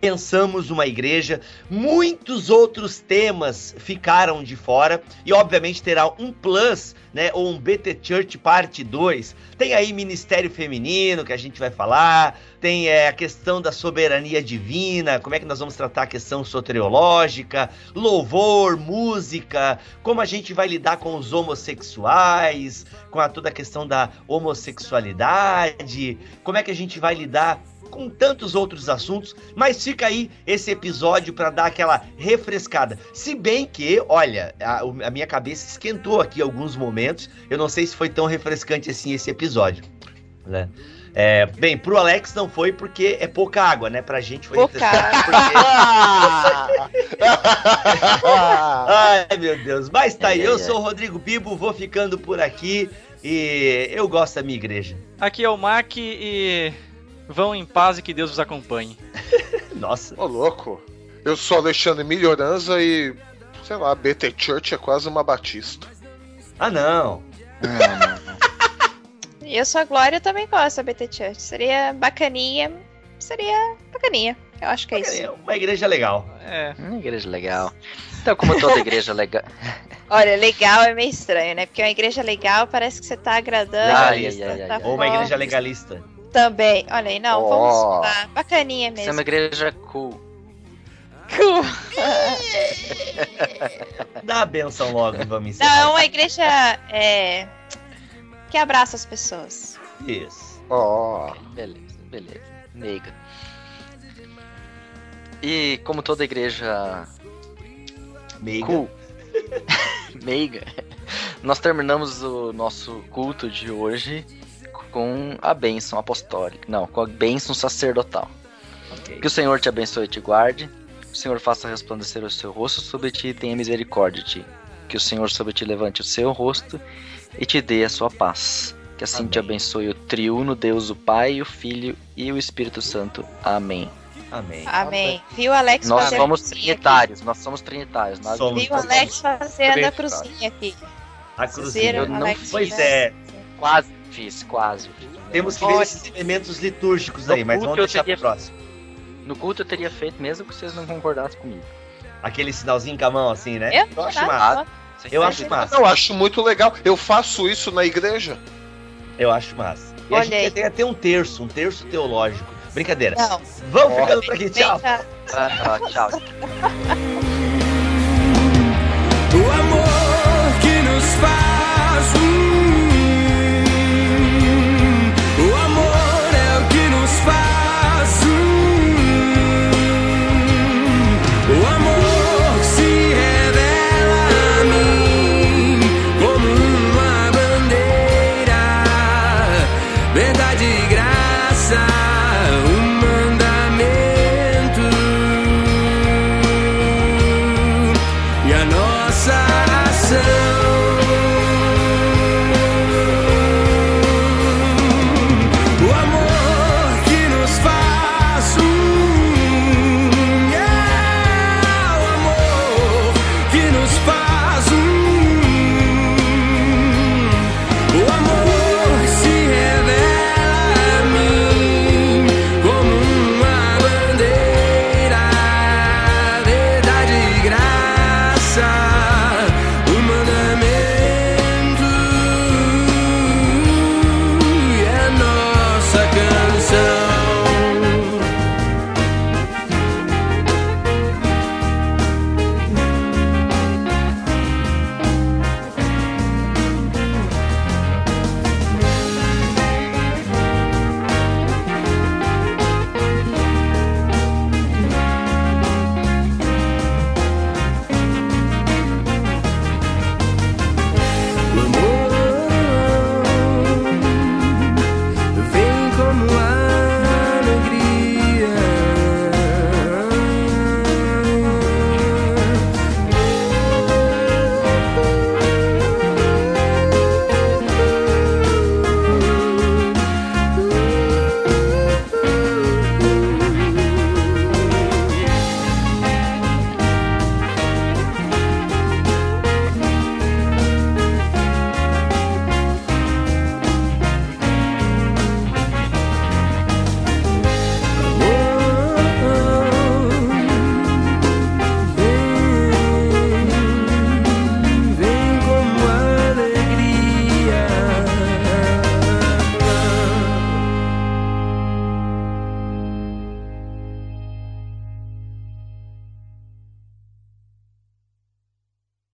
pensamos uma igreja. Muitos outros temas ficaram de fora e, obviamente, terá um plus, né? Ou um BT Church parte 2. Tem aí Ministério Feminino, que a gente vai falar. Tem é, a questão da soberania divina, como é que nós vamos tratar a questão soteriológica, louvor, música, como a gente vai lidar com os homossexuais, com a, toda a questão da homossexualidade, como é que a gente vai lidar com tantos outros assuntos, mas fica aí esse episódio para dar aquela refrescada. Se bem que, olha, a, a, minha cabeça esquentou aqui alguns momentos. Eu não sei se foi tão refrescante assim esse episódio, né? É, bem, pro Alex não foi porque é pouca água, né? Pra gente foi Pouca porque... <laughs> Ai, meu Deus. Mas tá aí, eu sou o Rodrigo Bibo, vou ficando por aqui e eu gosto da minha igreja. Aqui é o Mac e vão em paz e que Deus os acompanhe. <laughs> Nossa. Ô, louco. Eu sou Alexandre Melhoranza e, sei lá, BT Church é quase uma batista. Ah, não. Não, não, não. E eu sou a Glória, eu também gosto da BT Church. Seria bacaninha. Seria bacaninha. Eu acho que é isso. É uma igreja legal. É. Uma igreja legal. Então, como toda igreja legal. <laughs> Olha, legal é meio estranho, né? Porque uma igreja legal parece que você tá agradando. Ai, ai, ai, tá ai, Ou uma igreja legalista. Também. Olha aí, não, Ó. vamos lá. Bacaninha Isso é mesmo. uma igreja cool. Cool. Dá a benção logo e vamos Não, é encerrar. uma igreja é, que abraça as pessoas. Isso. Ó. Beleza, beleza. Meiga. E como toda igreja Meiga. cool, <laughs> meiga, nós terminamos o nosso culto de hoje com a bênção apostólica. Não, com a bênção sacerdotal. Ok. Que o Senhor te abençoe e te guarde. Que o Senhor faça resplandecer o seu rosto sobre ti e tenha misericórdia de ti. Que o Senhor sobre ti levante o seu rosto e te dê a sua paz. Que assim te Amém. abençoe o triuno Deus, o Pai, o Filho e o Espírito Santo. Amém. Amém. Amém. Viu, Alex? Nós fazer a somos cruzinha trinitários, nós somos trinitários. Nós Somos. Aqui. Viu, Alex fazendo a cruzinha aqui. A cruzinha. Eu não Alex? Pois é. quase fiz, quase. Temos que ver Olha, esses elementos litúrgicos No aí, mas vamos deixar pro teria- próximo. No culto eu teria feito mesmo que vocês não concordassem comigo. Aquele sinalzinho com a mão assim, né? Eu? Eu acho Nada, você eu acho massa. Eu acho muito legal. Eu faço isso na igreja. Eu acho massa. E Olha a gente aí. tem até um terço, um terço teológico. Brincadeira. Não. Vamos ficando por aqui. Tchau. Ah, <laughs> tchau. o amor que nos faz. O amor é o que nos faz.